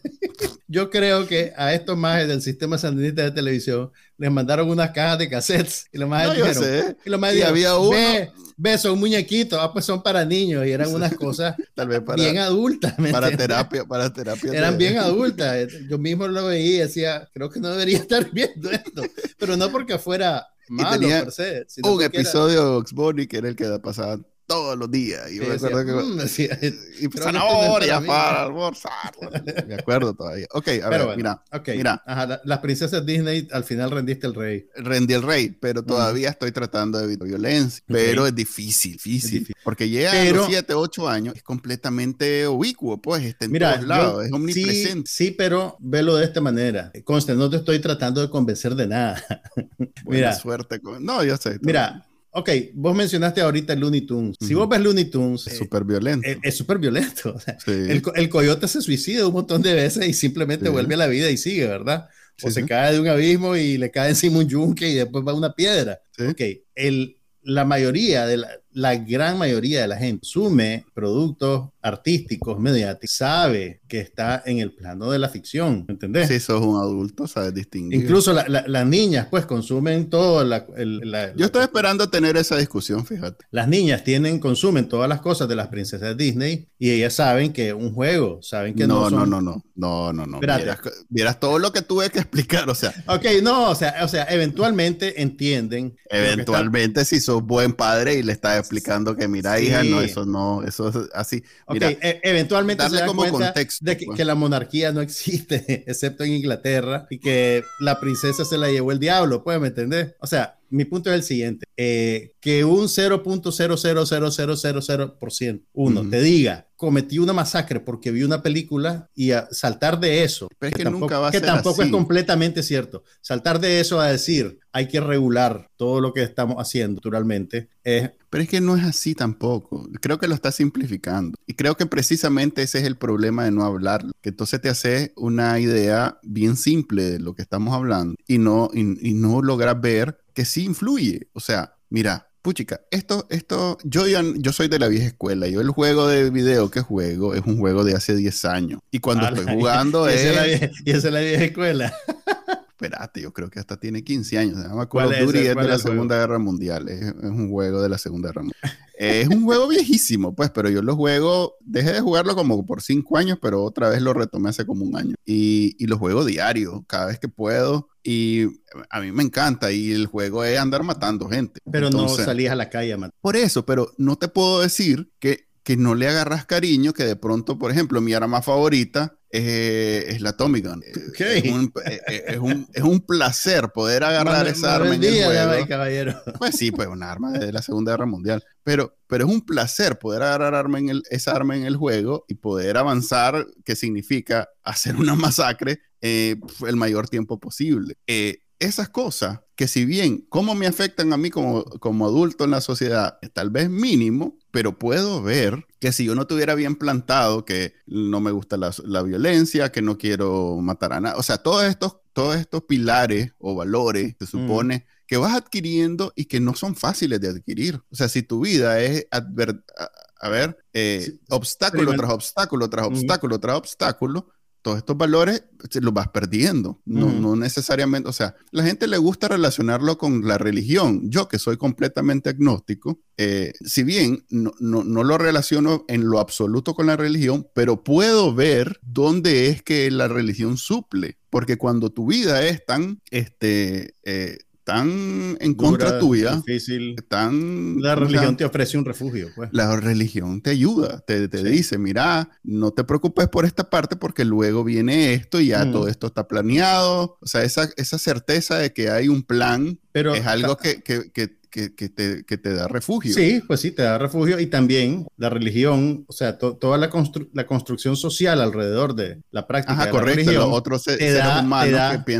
yo creo que a estos más del sistema sandinista de televisión les mandaron unas cajas de cassettes y los más dijeron, y los más había uno, ve, ve, son muñequitos, ah, pues son para niños y eran unas cosas Tal vez para, bien adultas. para terapia, para terapia. Eran bien adultas. Yo mismo lo veía y decía, creo que no debería estar viendo esto, pero no porque fuera malo per se. un episodio de Oxbody que era el que pasaba todos los días. Y me acuerdo que. Mm", decía, y zanahorias para almorzar. me acuerdo todavía. Ok, a ver, mira. mira. Ajá, las princesas Disney al final rendiste el rey. Rendí el rey, pero todavía estoy tratando de evitar violencia. Pero es difícil, difícil, Porque llega a los 7, 8 años, es completamente ubicuo, pues está en todos lados, es omnipresente. Sí, sí, pero velo de esta manera. Conste, no te estoy tratando de convencer de nada. Buena mira, suerte. Con... No, yo sé. Mira, Ok, vos mencionaste ahorita Looney Tunes. Si vos ves Looney Tunes... Es súper violento. Es súper violento. el, coyote se suicida un montón de veces y simplemente vuelve a la vida y sigue, ¿verdad? O se cae de un abismo y le cae encima un yunque y después va una piedra. Ok, el, la mayoría de la, la gran mayoría de la gente consume productos artísticos, mediáticos, sabe que está en el plano de la ficción, ¿entendés? Si sos un adulto, sabes distinguir. Incluso las niñas, pues, consumen todo la, Yo estoy esperando tener esa discusión, fíjate. Las niñas tienen, consumen todas las cosas de las princesas Disney y ellas saben que un juego, saben que no, no son... No, no, no, no, no, no. Vieras, todo lo que tuve que explicar, o sea. Ok, no, o sea, o sea, eventualmente entienden. Eventualmente, si sos buen padre y le estás explicando que mira, hija, no, eso no, eso es así. Mira, e, eventualmente se dan como cuenta de pues. que, la monarquía no existe, excepto en Inglaterra, y que la princesa se la llevó el diablo, ¿puedes me entender? O sea, mi punto es el siguiente, eh, que un 0.00000%, uno, te diga, cometí una masacre porque vi una película y a saltar de eso, Pero que, tampoco, nunca va a que tampoco es completamente cierto, saltar de eso a decir, hay que regular todo lo que estamos haciendo naturalmente, es... Pero es que no es así tampoco, creo que lo está simplificando. Y creo que precisamente ese es el problema de no hablar, que entonces te hace una idea bien simple de lo que estamos hablando y no, y, y no logras ver que sí influye. O sea, mira, puchica, esto, esto, yo, yo soy de la vieja escuela. Yo el juego de video que juego es un juego de hace 10 años. Y cuando estoy jugando es... y esa es la vieja escuela. Espérate, yo creo que hasta tiene 15 años. Se llama Call of Duty es, de la Segunda Guerra Mundial. Es, un juego de la Segunda Guerra Mundial. es un juego viejísimo, pues, pero yo lo juego, dejé de jugarlo como por 5 años, pero otra vez lo retomé hace como un año. Y, y lo juego diario, cada vez que puedo. Y a mí me encanta y el juego es andar matando gente. Pero no salías a la calle a matar. Por eso, pero no te puedo decir que que no le agarras cariño, que de pronto, por ejemplo, mi arma favorita es, es la Tommy Gun. Es, un, es, un, es, un, placer poder agarrar esa arma en el juego. caballero. Pues sí, pues una arma de la Segunda Guerra Mundial. Pero, pero es un placer poder agarrar arma en el, esa arma en el juego y poder avanzar, que significa hacer una masacre eh, el mayor tiempo posible. Eh, esas cosas que si bien, ¿cómo me afectan a mí como, como adulto en la sociedad? Tal vez mínimo, pero puedo ver que si yo no tuviera bien plantado que no me gusta la, la violencia, que no quiero matar a nadie, o sea, todos estos, todos estos pilares o valores se mm. supone que vas adquiriendo y que no son fáciles de adquirir. O sea, si tu vida es, a, ver, eh, obstáculo tras obstáculo, tras obstáculo, tras obstáculo, todos estos valores los vas perdiendo. No, no, necesariamente, o sea, la gente le gusta relacionarlo con la religión. Yo que soy completamente agnóstico, eh, si bien no, no, no, lo relaciono en lo absoluto con la religión, pero puedo ver dónde es que la religión suple. Porque cuando tu vida es tan este, eh, tan en contra tuya, difícil. Tan, la religión te ofrece un refugio. Pues. La religión te ayuda, te, te dice, mira, no te preocupes por esta parte porque luego viene esto y ya mm. todo esto está planeado. O sea, esa, esa certeza de que hay un plan Pero, es algo que, que, que que, que, te, que, te, da refugio. Sí, pues sí, te da refugio y también la religión, o sea, toda la, la, construcción social alrededor de la práctica de la religión, otros te da,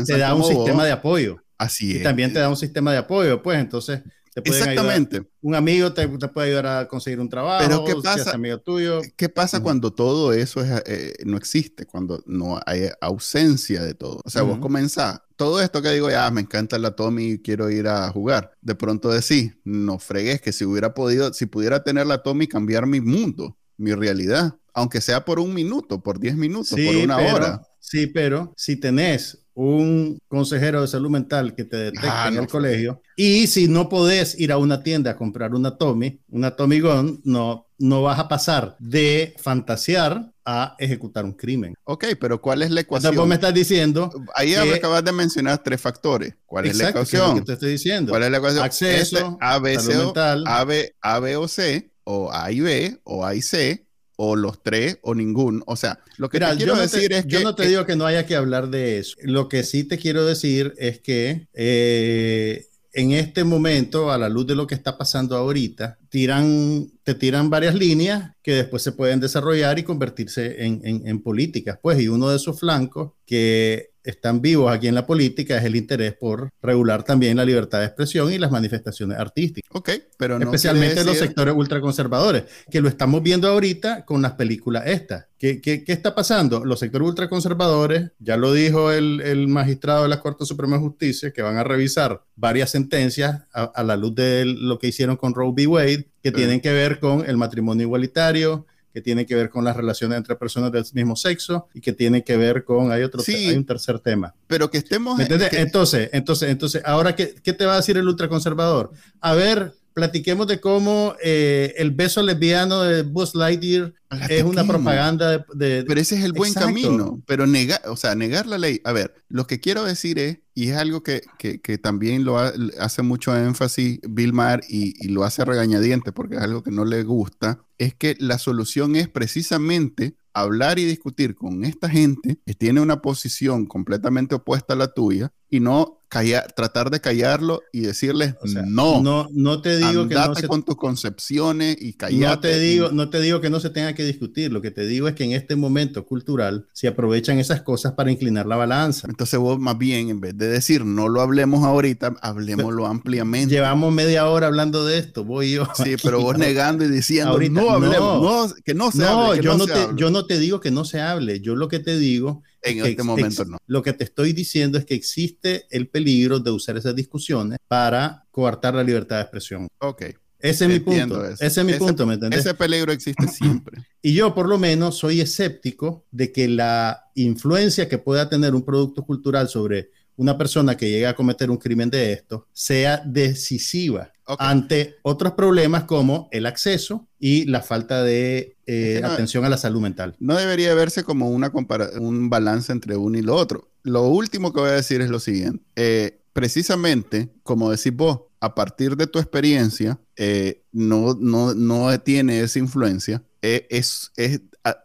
te da un sistema de apoyo. Así es. También te da un sistema de apoyo, pues entonces te Exactamente. un amigo te, puede ayudar a conseguir un trabajo. Pero ¿qué pasa, amigo tuyo. ¿qué pasa cuando todo eso eh, no existe? Cuando no hay ausencia de todo. O sea, vos comenzás, todo esto que digo, ya me encanta la Tommy y quiero ir a jugar. De pronto decís, no fregues que si hubiera podido, si pudiera tener la Tommy, cambiar mi mundo, mi realidad. Aunque sea por un minuto, por diez minutos, por una hora. Sí, pero si tenés un consejero de salud mental que te detecte ah, en el colegio. Y si no podés ir a una tienda a comprar una Tommy, una Tommy Gun, no, no vas a pasar de fantasear a ejecutar un crimen. Ok, pero ¿cuál es la ecuación? Entonces vos me estás diciendo. Ahí acabas de mencionar tres factores. ¿Cuál es la ecuación? Que te estoy diciendo. ¿Cuál es la ecuación? Acceso, este, a, B, C, mental. A, B, A, B o C, o A y B, o A y C, o los tres o ningún. O sea, lo que quiero decir es que... Yo no te digo que no haya que hablar de eso. Lo que sí te quiero decir es que eh, en este momento, a la luz de lo que está pasando ahorita, tiran, te tiran varias líneas que después se pueden desarrollar y convertirse en, en políticas. Pues, y uno de esos flancos que están vivos aquí en la política es el interés por regular también la libertad de expresión y las manifestaciones artísticas. Ok, pero no Especialmente los sectores ultraconservadores, que lo estamos viendo ahorita con las películas estas. ¿Qué, qué, qué está pasando? Los sectores ultraconservadores, ya lo dijo el, el, magistrado de la Corte Suprema de Justicia, que van a revisar varias sentencias a, a la luz de lo que hicieron con Roe v. Wade, que tienen que ver con el matrimonio igualitario, que tiene que ver con las relaciones entre personas del mismo sexo y que tiene que ver con, hay otro, hay un tercer tema. Pero que estemos... Entonces, entonces, entonces, ahora, ¿qué, ¿qué te va a decir el ultraconservador? A ver, platiquemos de cómo eh, el beso lesbiano de Buzz Lightyear es una propaganda de, Pero ese es el buen camino. Pero negar, o sea, negar la ley. A ver, lo que quiero decir es, y es algo que, que, que también lo hace mucho énfasis Bill Maher y, y lo hace regañadiente porque es algo que no le gusta, es que la solución es precisamente hablar y discutir con esta gente que tiene una posición completamente opuesta a la tuya y no callar, tratar de callarlo y decirles no. No, no te digo que no se... con tus concepciones y callate. No te digo, no te digo que no se tenga que discutir. Lo que te digo es que en este momento cultural se aprovechan esas cosas para inclinar la balanza. Entonces vos más bien en vez de decir no lo hablemos ahorita, hablemoslo ampliamente. Llevamos media hora hablando de esto, voy yo. Sí, pero vos negando y diciendo no hablemos, que no se hable. yo, no, te, yo no te digo que no se hable. Yo lo que te digo en este momento no. Lo que te estoy diciendo es que existe el peligro de usar esas discusiones para coartar la libertad de expresión. Ok. Ese es mi punto. Ese es mi punto, ¿me entiendes? Ese peligro existe siempre. Y yo, por lo menos, soy escéptico de que la influencia que pueda tener un producto cultural sobre una persona que llegue a cometer un crimen de esto sea decisiva ante otros problemas como el acceso y la falta de eh, atención a la salud mental. No debería verse como una un balance entre uno y lo otro. Lo último que voy a decir es lo siguiente. Eh, precisamente, como decís vos, a partir de tu experiencia, eh, no, no, no tiene esa influencia. es, es,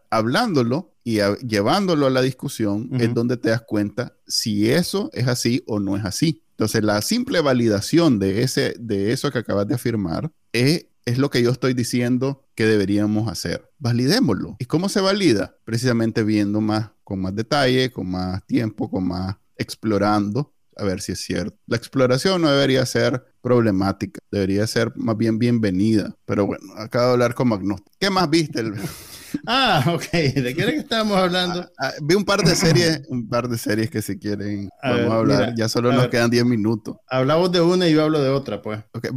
hablándolo y llevándolo a la discusión es donde te das cuenta si eso es así o no es así. Entonces, la simple validación de, ese, de eso que acabas de afirmar es, es lo que yo estoy diciendo que deberíamos hacer. Validémoslo. ¿Y cómo se valida? Precisamente viendo más, con más detalle, con más tiempo, con más explorando a ver si es cierto. La exploración no debería ser problemática, debería ser más bien bienvenida. Pero bueno, acabo de hablar con Magnus. ¿Qué más viste? Ah, ok. ¿De qué era que estábamos hablando? Ah, ah, vi un par de series, un par de series que si quieren vamos a hablar. ya solo nos quedan 10 minutos. Hablamos de una y yo hablo de otra, pues. Okay.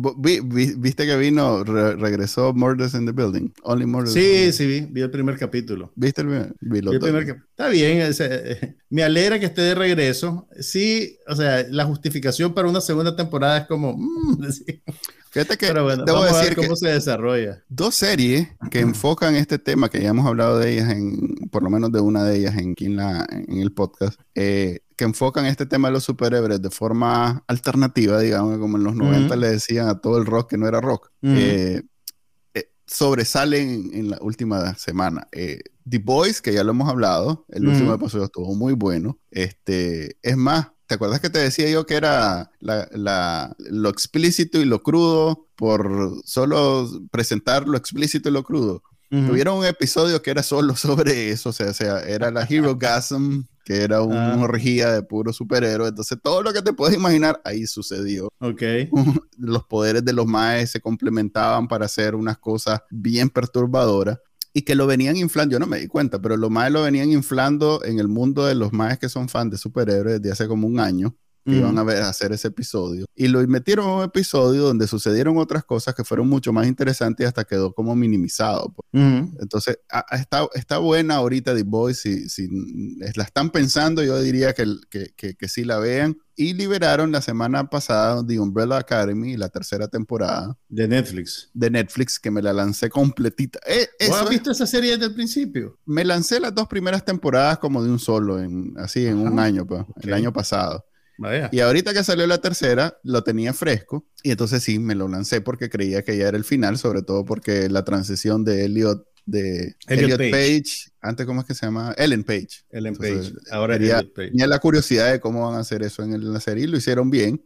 ¿Viste que vino, regresó Murders in the Building? Only Murders. Sí, sí, vi, vi el primer capítulo. ¿Viste el, vi el primer Está bien, eh, me alegra que esté de regreso. Sí, o sea, la justificación para una segunda temporada es como... Mm, Fíjate que debo decir cómo se desarrolla. Dos series que enfocan este tema, que ya hemos hablado de ellas, en, por lo menos de una de ellas en, la, en el podcast, eh, que enfocan este tema de los superhéroes de forma alternativa, digamos, como en los 90 le decían a todo el rock que no era rock, eh, eh, sobresalen en la última semana. The Boys, que ya lo hemos hablado, el último episodio estuvo muy bueno. Este, es más, ¿Te acuerdas que te decía yo que era lo explícito y lo crudo por solo presentar lo explícito y lo crudo? Tuvieron un episodio que era solo sobre eso, o sea, sea era la Hero Gasm, que era una ah. orgía de puro superhéroe. Entonces, todo lo que te puedes imaginar, ahí sucedió. Ok. los poderes de los maes se complementaban para hacer unas cosas bien perturbadoras y que lo venían inflando, yo no me di cuenta, pero lo más lo venían inflando en el mundo de los más que son fans de superhéroes desde hace como un año, que iban a, ver, a hacer ese episodio. Y lo metieron en un episodio donde sucedieron otras cosas que fueron mucho más interesantes y hasta quedó como minimizado. Pues. Entonces, está, está buena ahorita The Boys, si, si la están pensando, yo diría que, que, que, que sí la vean. Y liberaron la semana pasada The Umbrella Academy, la tercera temporada. De Netflix. De Netflix, que me la lancé completita. Eh, ¿Has visto esa serie desde el principio? Me lancé las dos primeras temporadas como de un solo, en, así en un año, pues, el año pasado. Y ahorita que salió la tercera, lo tenía fresco. Y entonces sí, me lo lancé porque creía que ya era el final, sobre todo porque la transición de Elliot de Elliot, Page. antes cómo es que se llama Ellen Page Ellen Page ahora Elliot Page. tenía la curiosidad de cómo van a hacer eso en la serie y lo hicieron bien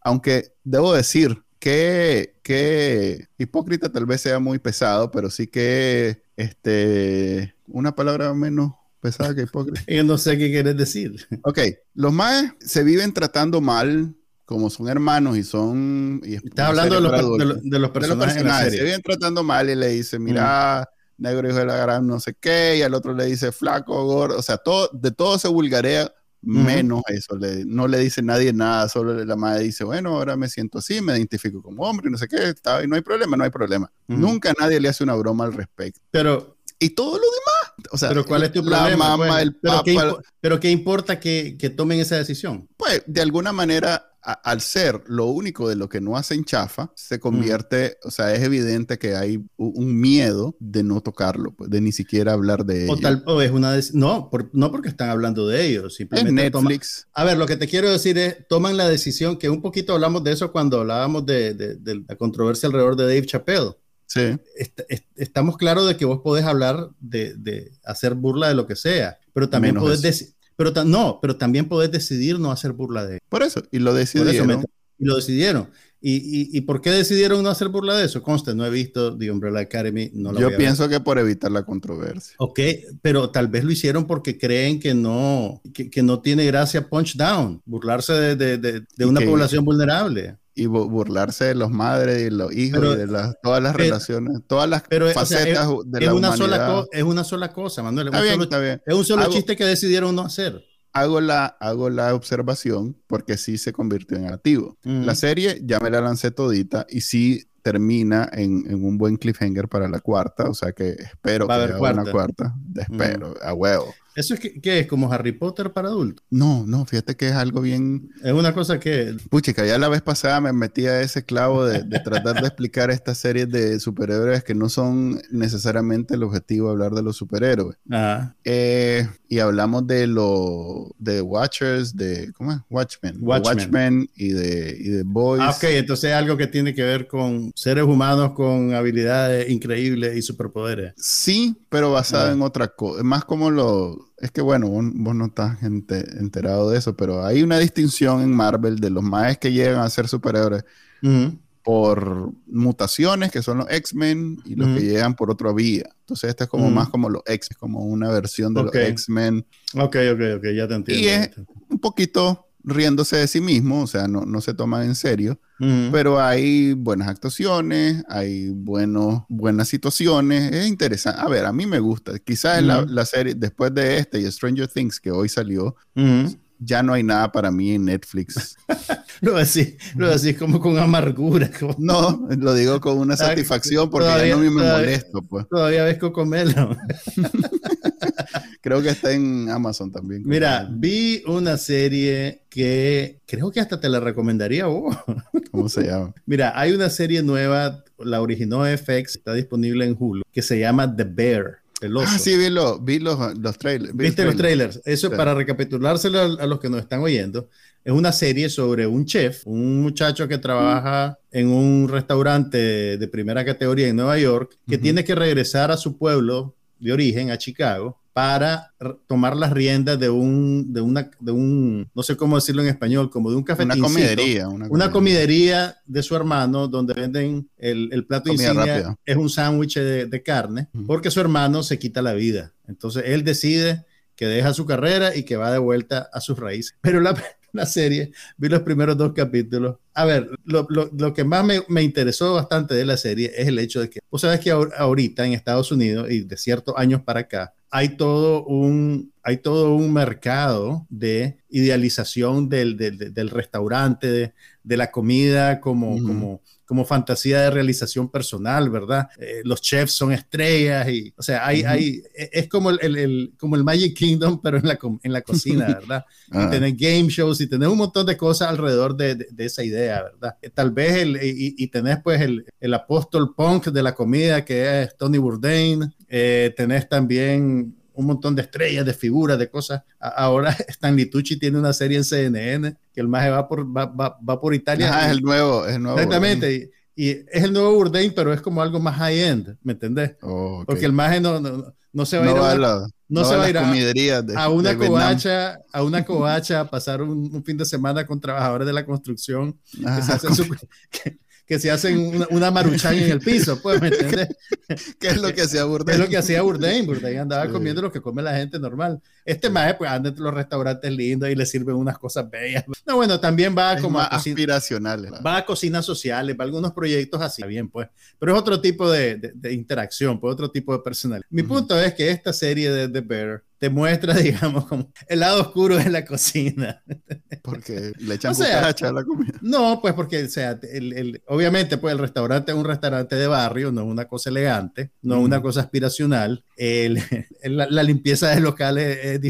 aunque debo decir que, que hipócrita tal vez sea muy pesado pero sí que este una palabra menos pesada que hipócrita. Yo no sé qué quieres decir. Ok, los más se viven tratando mal, como son hermanos y son... Y Estás hablando de los, de, los, personajes. Se viven tratando mal y le dice, mira, negro hijo de la gran no sé qué, y al otro le dice flaco, gordo, o sea, todo, de todo se vulgarea menos eso, le, no le dice nadie nada, solo la madre dice, bueno, ahora me siento así, me identifico como hombre, no sé qué, está, y no hay problema, no hay problema. Nunca nadie le hace una broma al respecto. Pero y todo lo demás. O sea, pero ¿cuál es tu la problema? El ¿Pero, qué ¿Pero, qué importa que, que, tomen esa decisión? Pues de alguna manera, al ser lo único de lo que no hacen chafa, se convierte, o sea, es evidente que hay un miedo de no tocarlo, pues, de ni siquiera hablar de ello. O tal o es una no, no porque están hablando de ellos, simplemente Netflix. a ver, lo que te quiero decir es, toman la decisión, que un poquito hablamos de eso cuando hablábamos de, de, de la controversia alrededor de Dave Chappelle Sí. estamos claros de que vos podés hablar de, hacer burla de lo que sea, pero también podés pero no, pero también podés decidir no hacer burla de Por eso, y lo decidieron. y lo decidieron. ¿Y, y, por qué decidieron no hacer burla de eso? Conste, no he visto The Umbrella Academy. No Yo pienso que por evitar la controversia. Ok, pero tal vez lo hicieron porque creen que no, que, no tiene gracia punch down, burlarse de, de, de, una población vulnerable y burlarse de los madres y los hijos y de las, todas las relaciones, todas las facetas de la una humanidad. Sola es una sola cosa, Manuel. Es un solo, chiste que decidieron no hacer. Hago la, hago la observación porque sí se convirtió en activo. La serie ya me la lancé todita y sí termina en, en, un buen cliffhanger para la cuarta, o sea que espero que haya una cuarta. Espero, a huevo. ¿Eso es que, es como Harry Potter para adultos? No, no, fíjate que es algo bien... Es una cosa que... Puchica, ya la vez pasada me metí a ese clavo de, tratar de explicar estas series de superhéroes que no son necesariamente el objetivo de hablar de los superhéroes. Ajá. Eh, y hablamos de los de Watchers, de ¿cómo es? Watchmen, Watchmen, y de y de Boys. Ah, ok, entonces es algo que tiene que ver con seres humanos con habilidades increíbles y superpoderes. Sí, pero basado ah. en otra cosa, más como lo es que bueno, vos, no estás enterado de eso, pero hay una distinción en Marvel de los más que llegan a ser superhéroes por mutaciones, que son los X-Men, y los que llegan por otra vía. Entonces, este es como más como los X, como una versión de los X-Men. Ok, ok, ok, ya te entiendo. Y es un poquito riéndose de sí mismo, o sea, no, no se toman en serio, pero hay buenas actuaciones, hay buenos, buenas situaciones, es interesante. A ver, a mí me gusta, quizás la, la, serie, después de este y Stranger Things que hoy salió, ya no hay nada para mí en Netflix. lo decís, lo decís como con amargura. No, lo digo con una satisfacción porque ya no me, molesto. Pues. Todavía ves Cocomelo. creo que está en Amazon también. Mira, vi una serie que creo que hasta te la recomendaría vos. ¿Cómo se llama? Mira, hay una serie nueva, la originó FX, está disponible en Hulu, que se llama The Bear. Ah, sí, vi, los, trailers. ¿Viste los trailers? Eso para recapitulárselo a, los que nos están oyendo. Es una serie sobre un chef, un muchacho que trabaja en un restaurante de primera categoría en Nueva York, que tiene que regresar a su pueblo de origen, a Chicago, para tomar las riendas de un, de una, de un, no sé cómo decirlo en español, como de un café. Una comidería. Una comidería. de su hermano donde venden el, el plato insignia, es un sándwich de, carne, porque su hermano se quita la vida. Entonces él decide que deja su carrera y que va de vuelta a sus raíces. Pero la, la serie, vi los primeros dos capítulos. A ver, lo, lo, lo que más me, me, interesó bastante de la serie es el hecho de que, vos sabes que ahorita en Estados Unidos y de ciertos años para acá, hay todo un, hay todo un mercado de idealización del, del, del restaurante, de, de, la comida como, como, como fantasía de realización personal, ¿verdad? Eh, los chefs son estrellas y, o sea, hay, hay, e, es como el, el, como el Magic Kingdom, pero en la, en la cocina, ¿verdad? y ah. tener game shows y tener un montón de cosas alrededor de, de, esa idea, ¿verdad? Eh, tal vez, el, y, y tenés pues el, el apóstol punk de la comida que es Tony Bourdain, eh, tenés también un montón de estrellas, de figuras, de cosas. Ahora Stanley Tucci tiene una serie en CNN que el maje va por, va, va, por Italia. Ah, es el nuevo, es el nuevo. Exactamente. Y, es el nuevo Bourdain, pero es como algo más high-end, ¿me entendés? Oh, Porque el maje no, no, se va a ir a, no, se va a ir a, una covacha, a una covacha a pasar un, fin de semana con trabajadores de la construcción que se hacen su, que se hacen una, maruchan en el piso, pues, ¿me entiendes? ¿Qué es lo que hacía Bourdain? Es lo que hacía Bourdain. Bourdain andaba comiendo lo que come la gente normal. Este más, pues, anda entre los restaurantes lindos y le sirven unas cosas bellas. No, bueno, también va como a aspiracionales. Va a cocinas sociales, va a algunos proyectos así, bien, pues. Pero es otro tipo de, de, interacción, pues, otro tipo de personal. Mi punto es que esta serie de The Bear te muestra, digamos, como el lado oscuro de la cocina. Porque le echan o a la comida. No, pues porque, o sea, el, el, obviamente, pues el restaurante es un restaurante de barrio, no es una cosa elegante, no es una cosa aspiracional. El, la, limpieza del local es,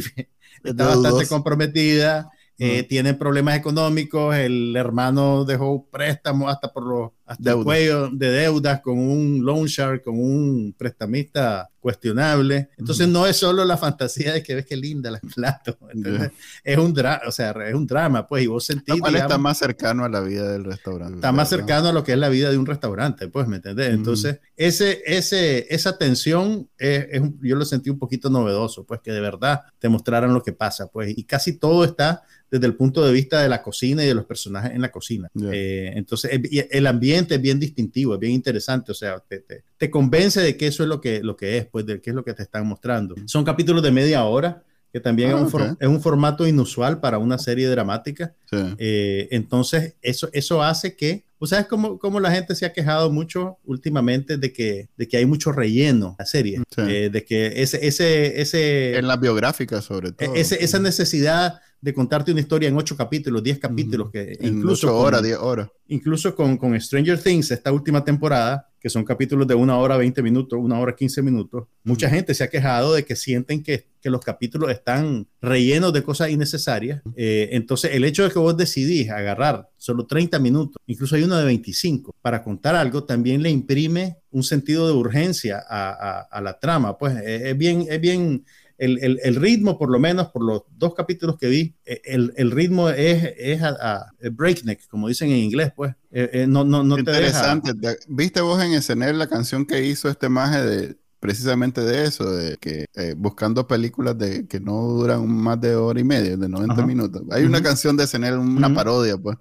está bastante comprometida. Eh, tienen problemas económicos, el hermano dejó préstamos hasta por los hasta el cuello de deudas con un loan shark, con un prestamista cuestionable. Entonces no es solo la fantasía de que ves que linda la plato, es un drama, o sea, es un drama, pues, y vos sentís... está más cercano a la vida del restaurante. Está más cercano a lo que es la vida de un restaurante, pues, ¿me entendés? Entonces, ese, ese, esa tensión, es, yo lo sentí un poquito novedoso, pues, que de verdad te mostraran lo que pasa, pues, y casi todo está desde el punto de vista de la cocina y de los personajes en la cocina. Eh, entonces, el ambiente es bien distintivo, es bien interesante, o sea, te, te, convence de que eso es lo que, lo que es, pues, de qué es lo que te están mostrando. Son capítulos de media hora, que también es, un ah, es, un formato inusual para una serie dramática. Eh, entonces, eso, eso hace que, ¿tú sabes cómo, cómo, la gente se ha quejado mucho últimamente de que, de que hay mucho relleno en la serie? Eh, de que ese, ese, ese... En la biográfica, sobre todo. Ese, esa necesidad de contarte una historia en ocho capítulos, diez capítulos, que incluso horas, diez horas. Incluso con, con, Stranger Things, esta última temporada, que son capítulos de una hora 20 minutos, una hora 15 minutos, mucha gente se ha quejado de que sienten que, que los capítulos están rellenos de cosas innecesarias. Eh, entonces, el hecho de que vos decidís agarrar solo 30 minutos, incluso hay uno de 25, para contar algo, también le imprime un sentido de urgencia a, a, la trama. Pues es bien, es bien el, el, ritmo, por lo menos por los dos capítulos que vi, eh, el, el ritmo es, es a, breakneck, como dicen en inglés, pues. Eh, eh, no, no, no te Interesante. ¿Viste vos en escenar la canción que hizo este maje de precisamente de eso, de que buscando películas de que no duran más de hora y media, de 90 minutos. Hay una canción de escenar, una parodia, pues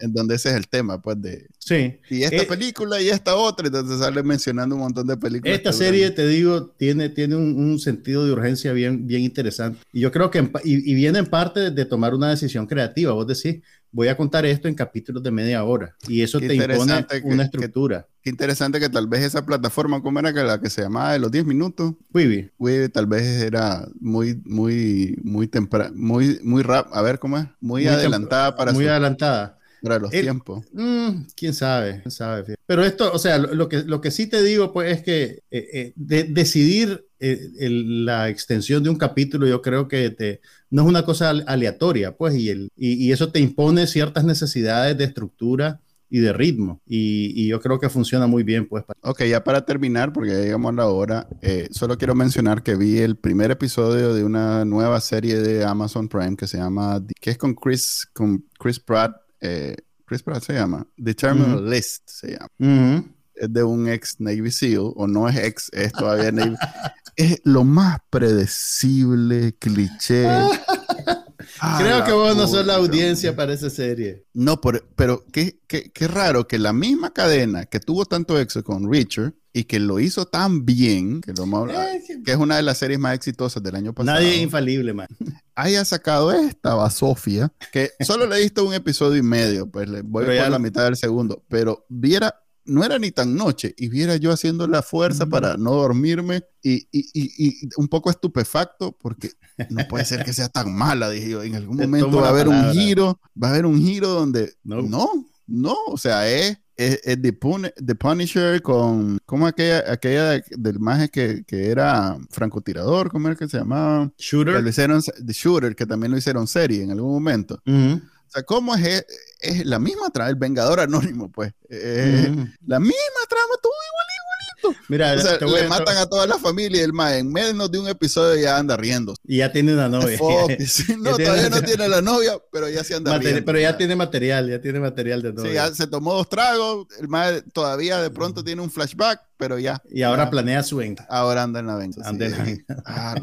en donde ese es el tema, pues, de... Sí. Y esta eh, película y esta otra, entonces sale mencionando un montón de películas. Esta serie, te digo, tiene, tiene un, sentido de urgencia bien, bien interesante. Y yo creo que, y, viene en parte de, tomar una decisión creativa, vos decís, voy a contar esto en capítulos de media hora, y eso te impone una estructura. Qué interesante que tal vez esa plataforma, ¿cómo era que la que se llamaba de los 10 minutos? Quibi. Quibi tal vez era muy, muy, muy temprano, muy, muy rap, a ver cómo es, muy, adelantada para Muy adelantada para los tiempos. Mm, quién sabe, quién sabe. Pero esto, o sea, lo, que, lo que sí te digo, pues, es que eh, eh, decidir eh, la extensión de un capítulo, yo creo que te, no es una cosa aleatoria, pues, y, el, y, eso te impone ciertas necesidades de estructura y de ritmo. Y, yo creo que funciona muy bien, pues. Ok, ya para terminar, porque ya llegamos a la hora, solo quiero mencionar que vi el primer episodio de una nueva serie de Amazon Prime que se llama, que es con Chris, con Chris Pratt eh, Chris Pratt se llama, The Terminal List se llama. Es de un ex Navy SEAL, o no es ex, es todavía Navy. Es lo más predecible, cliché. Creo que vos no sos la audiencia para esa serie. No, pero qué, qué, qué, raro que la misma cadena que tuvo tanto éxito con Richard y que lo hizo tan bien, que, lo, eh, que es una de las series más exitosas del año pasado. Nadie es infalible, man. Haya sacado esta Basofia, que solo le diste un episodio y medio, pues le voy a la mitad del segundo, pero viera no era ni tan noche y viera yo haciendo la fuerza para no dormirme y, y, y, un poco estupefacto porque no puede ser que sea tan mala, dije yo. En algún momento va a haber un giro, va a haber un giro donde no, no, o sea, es, es, The, Punisher con, ¿cómo aquella, aquella del maje que, que era francotirador, ¿cómo era que se llamaba? Shooter. The Shooter, que también lo hicieron serie en algún momento. O sea, ¿cómo es, es la misma trama? El Vengador Anónimo, pues. Eh, la misma trama, todo igualito. Mira, le matan a toda la familia y el más en menos de un episodio ya anda riendo. Y ya tiene una novia. no, todavía no tiene la novia, pero ya se anda riendo. Pero ya, tiene material, ya tiene material de todo. Sí, ya se tomó dos tragos, el más todavía de pronto tiene un flashback pero ya. Y ahora planea su venta. Ahora anda en la venta. Ah,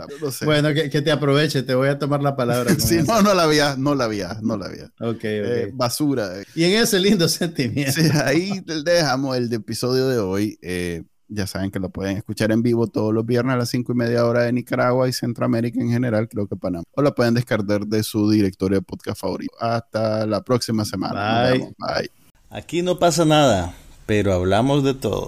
bueno, que, te aproveche, te voy a tomar la palabra. sí, no, no la había, no la había, no la había. Ok, eh, basura. Y en ese lindo sentimiento. Sí, ahí dejamos el episodio de hoy. Eh, ya saben que lo pueden escuchar en vivo todos los viernes a las cinco y media hora de Nicaragua y Centroamérica en general, creo que Panamá. O lo pueden descargar de su directorio de podcast favorito. Hasta la próxima semana. Bye. Bye. Aquí no pasa nada, pero hablamos de todo.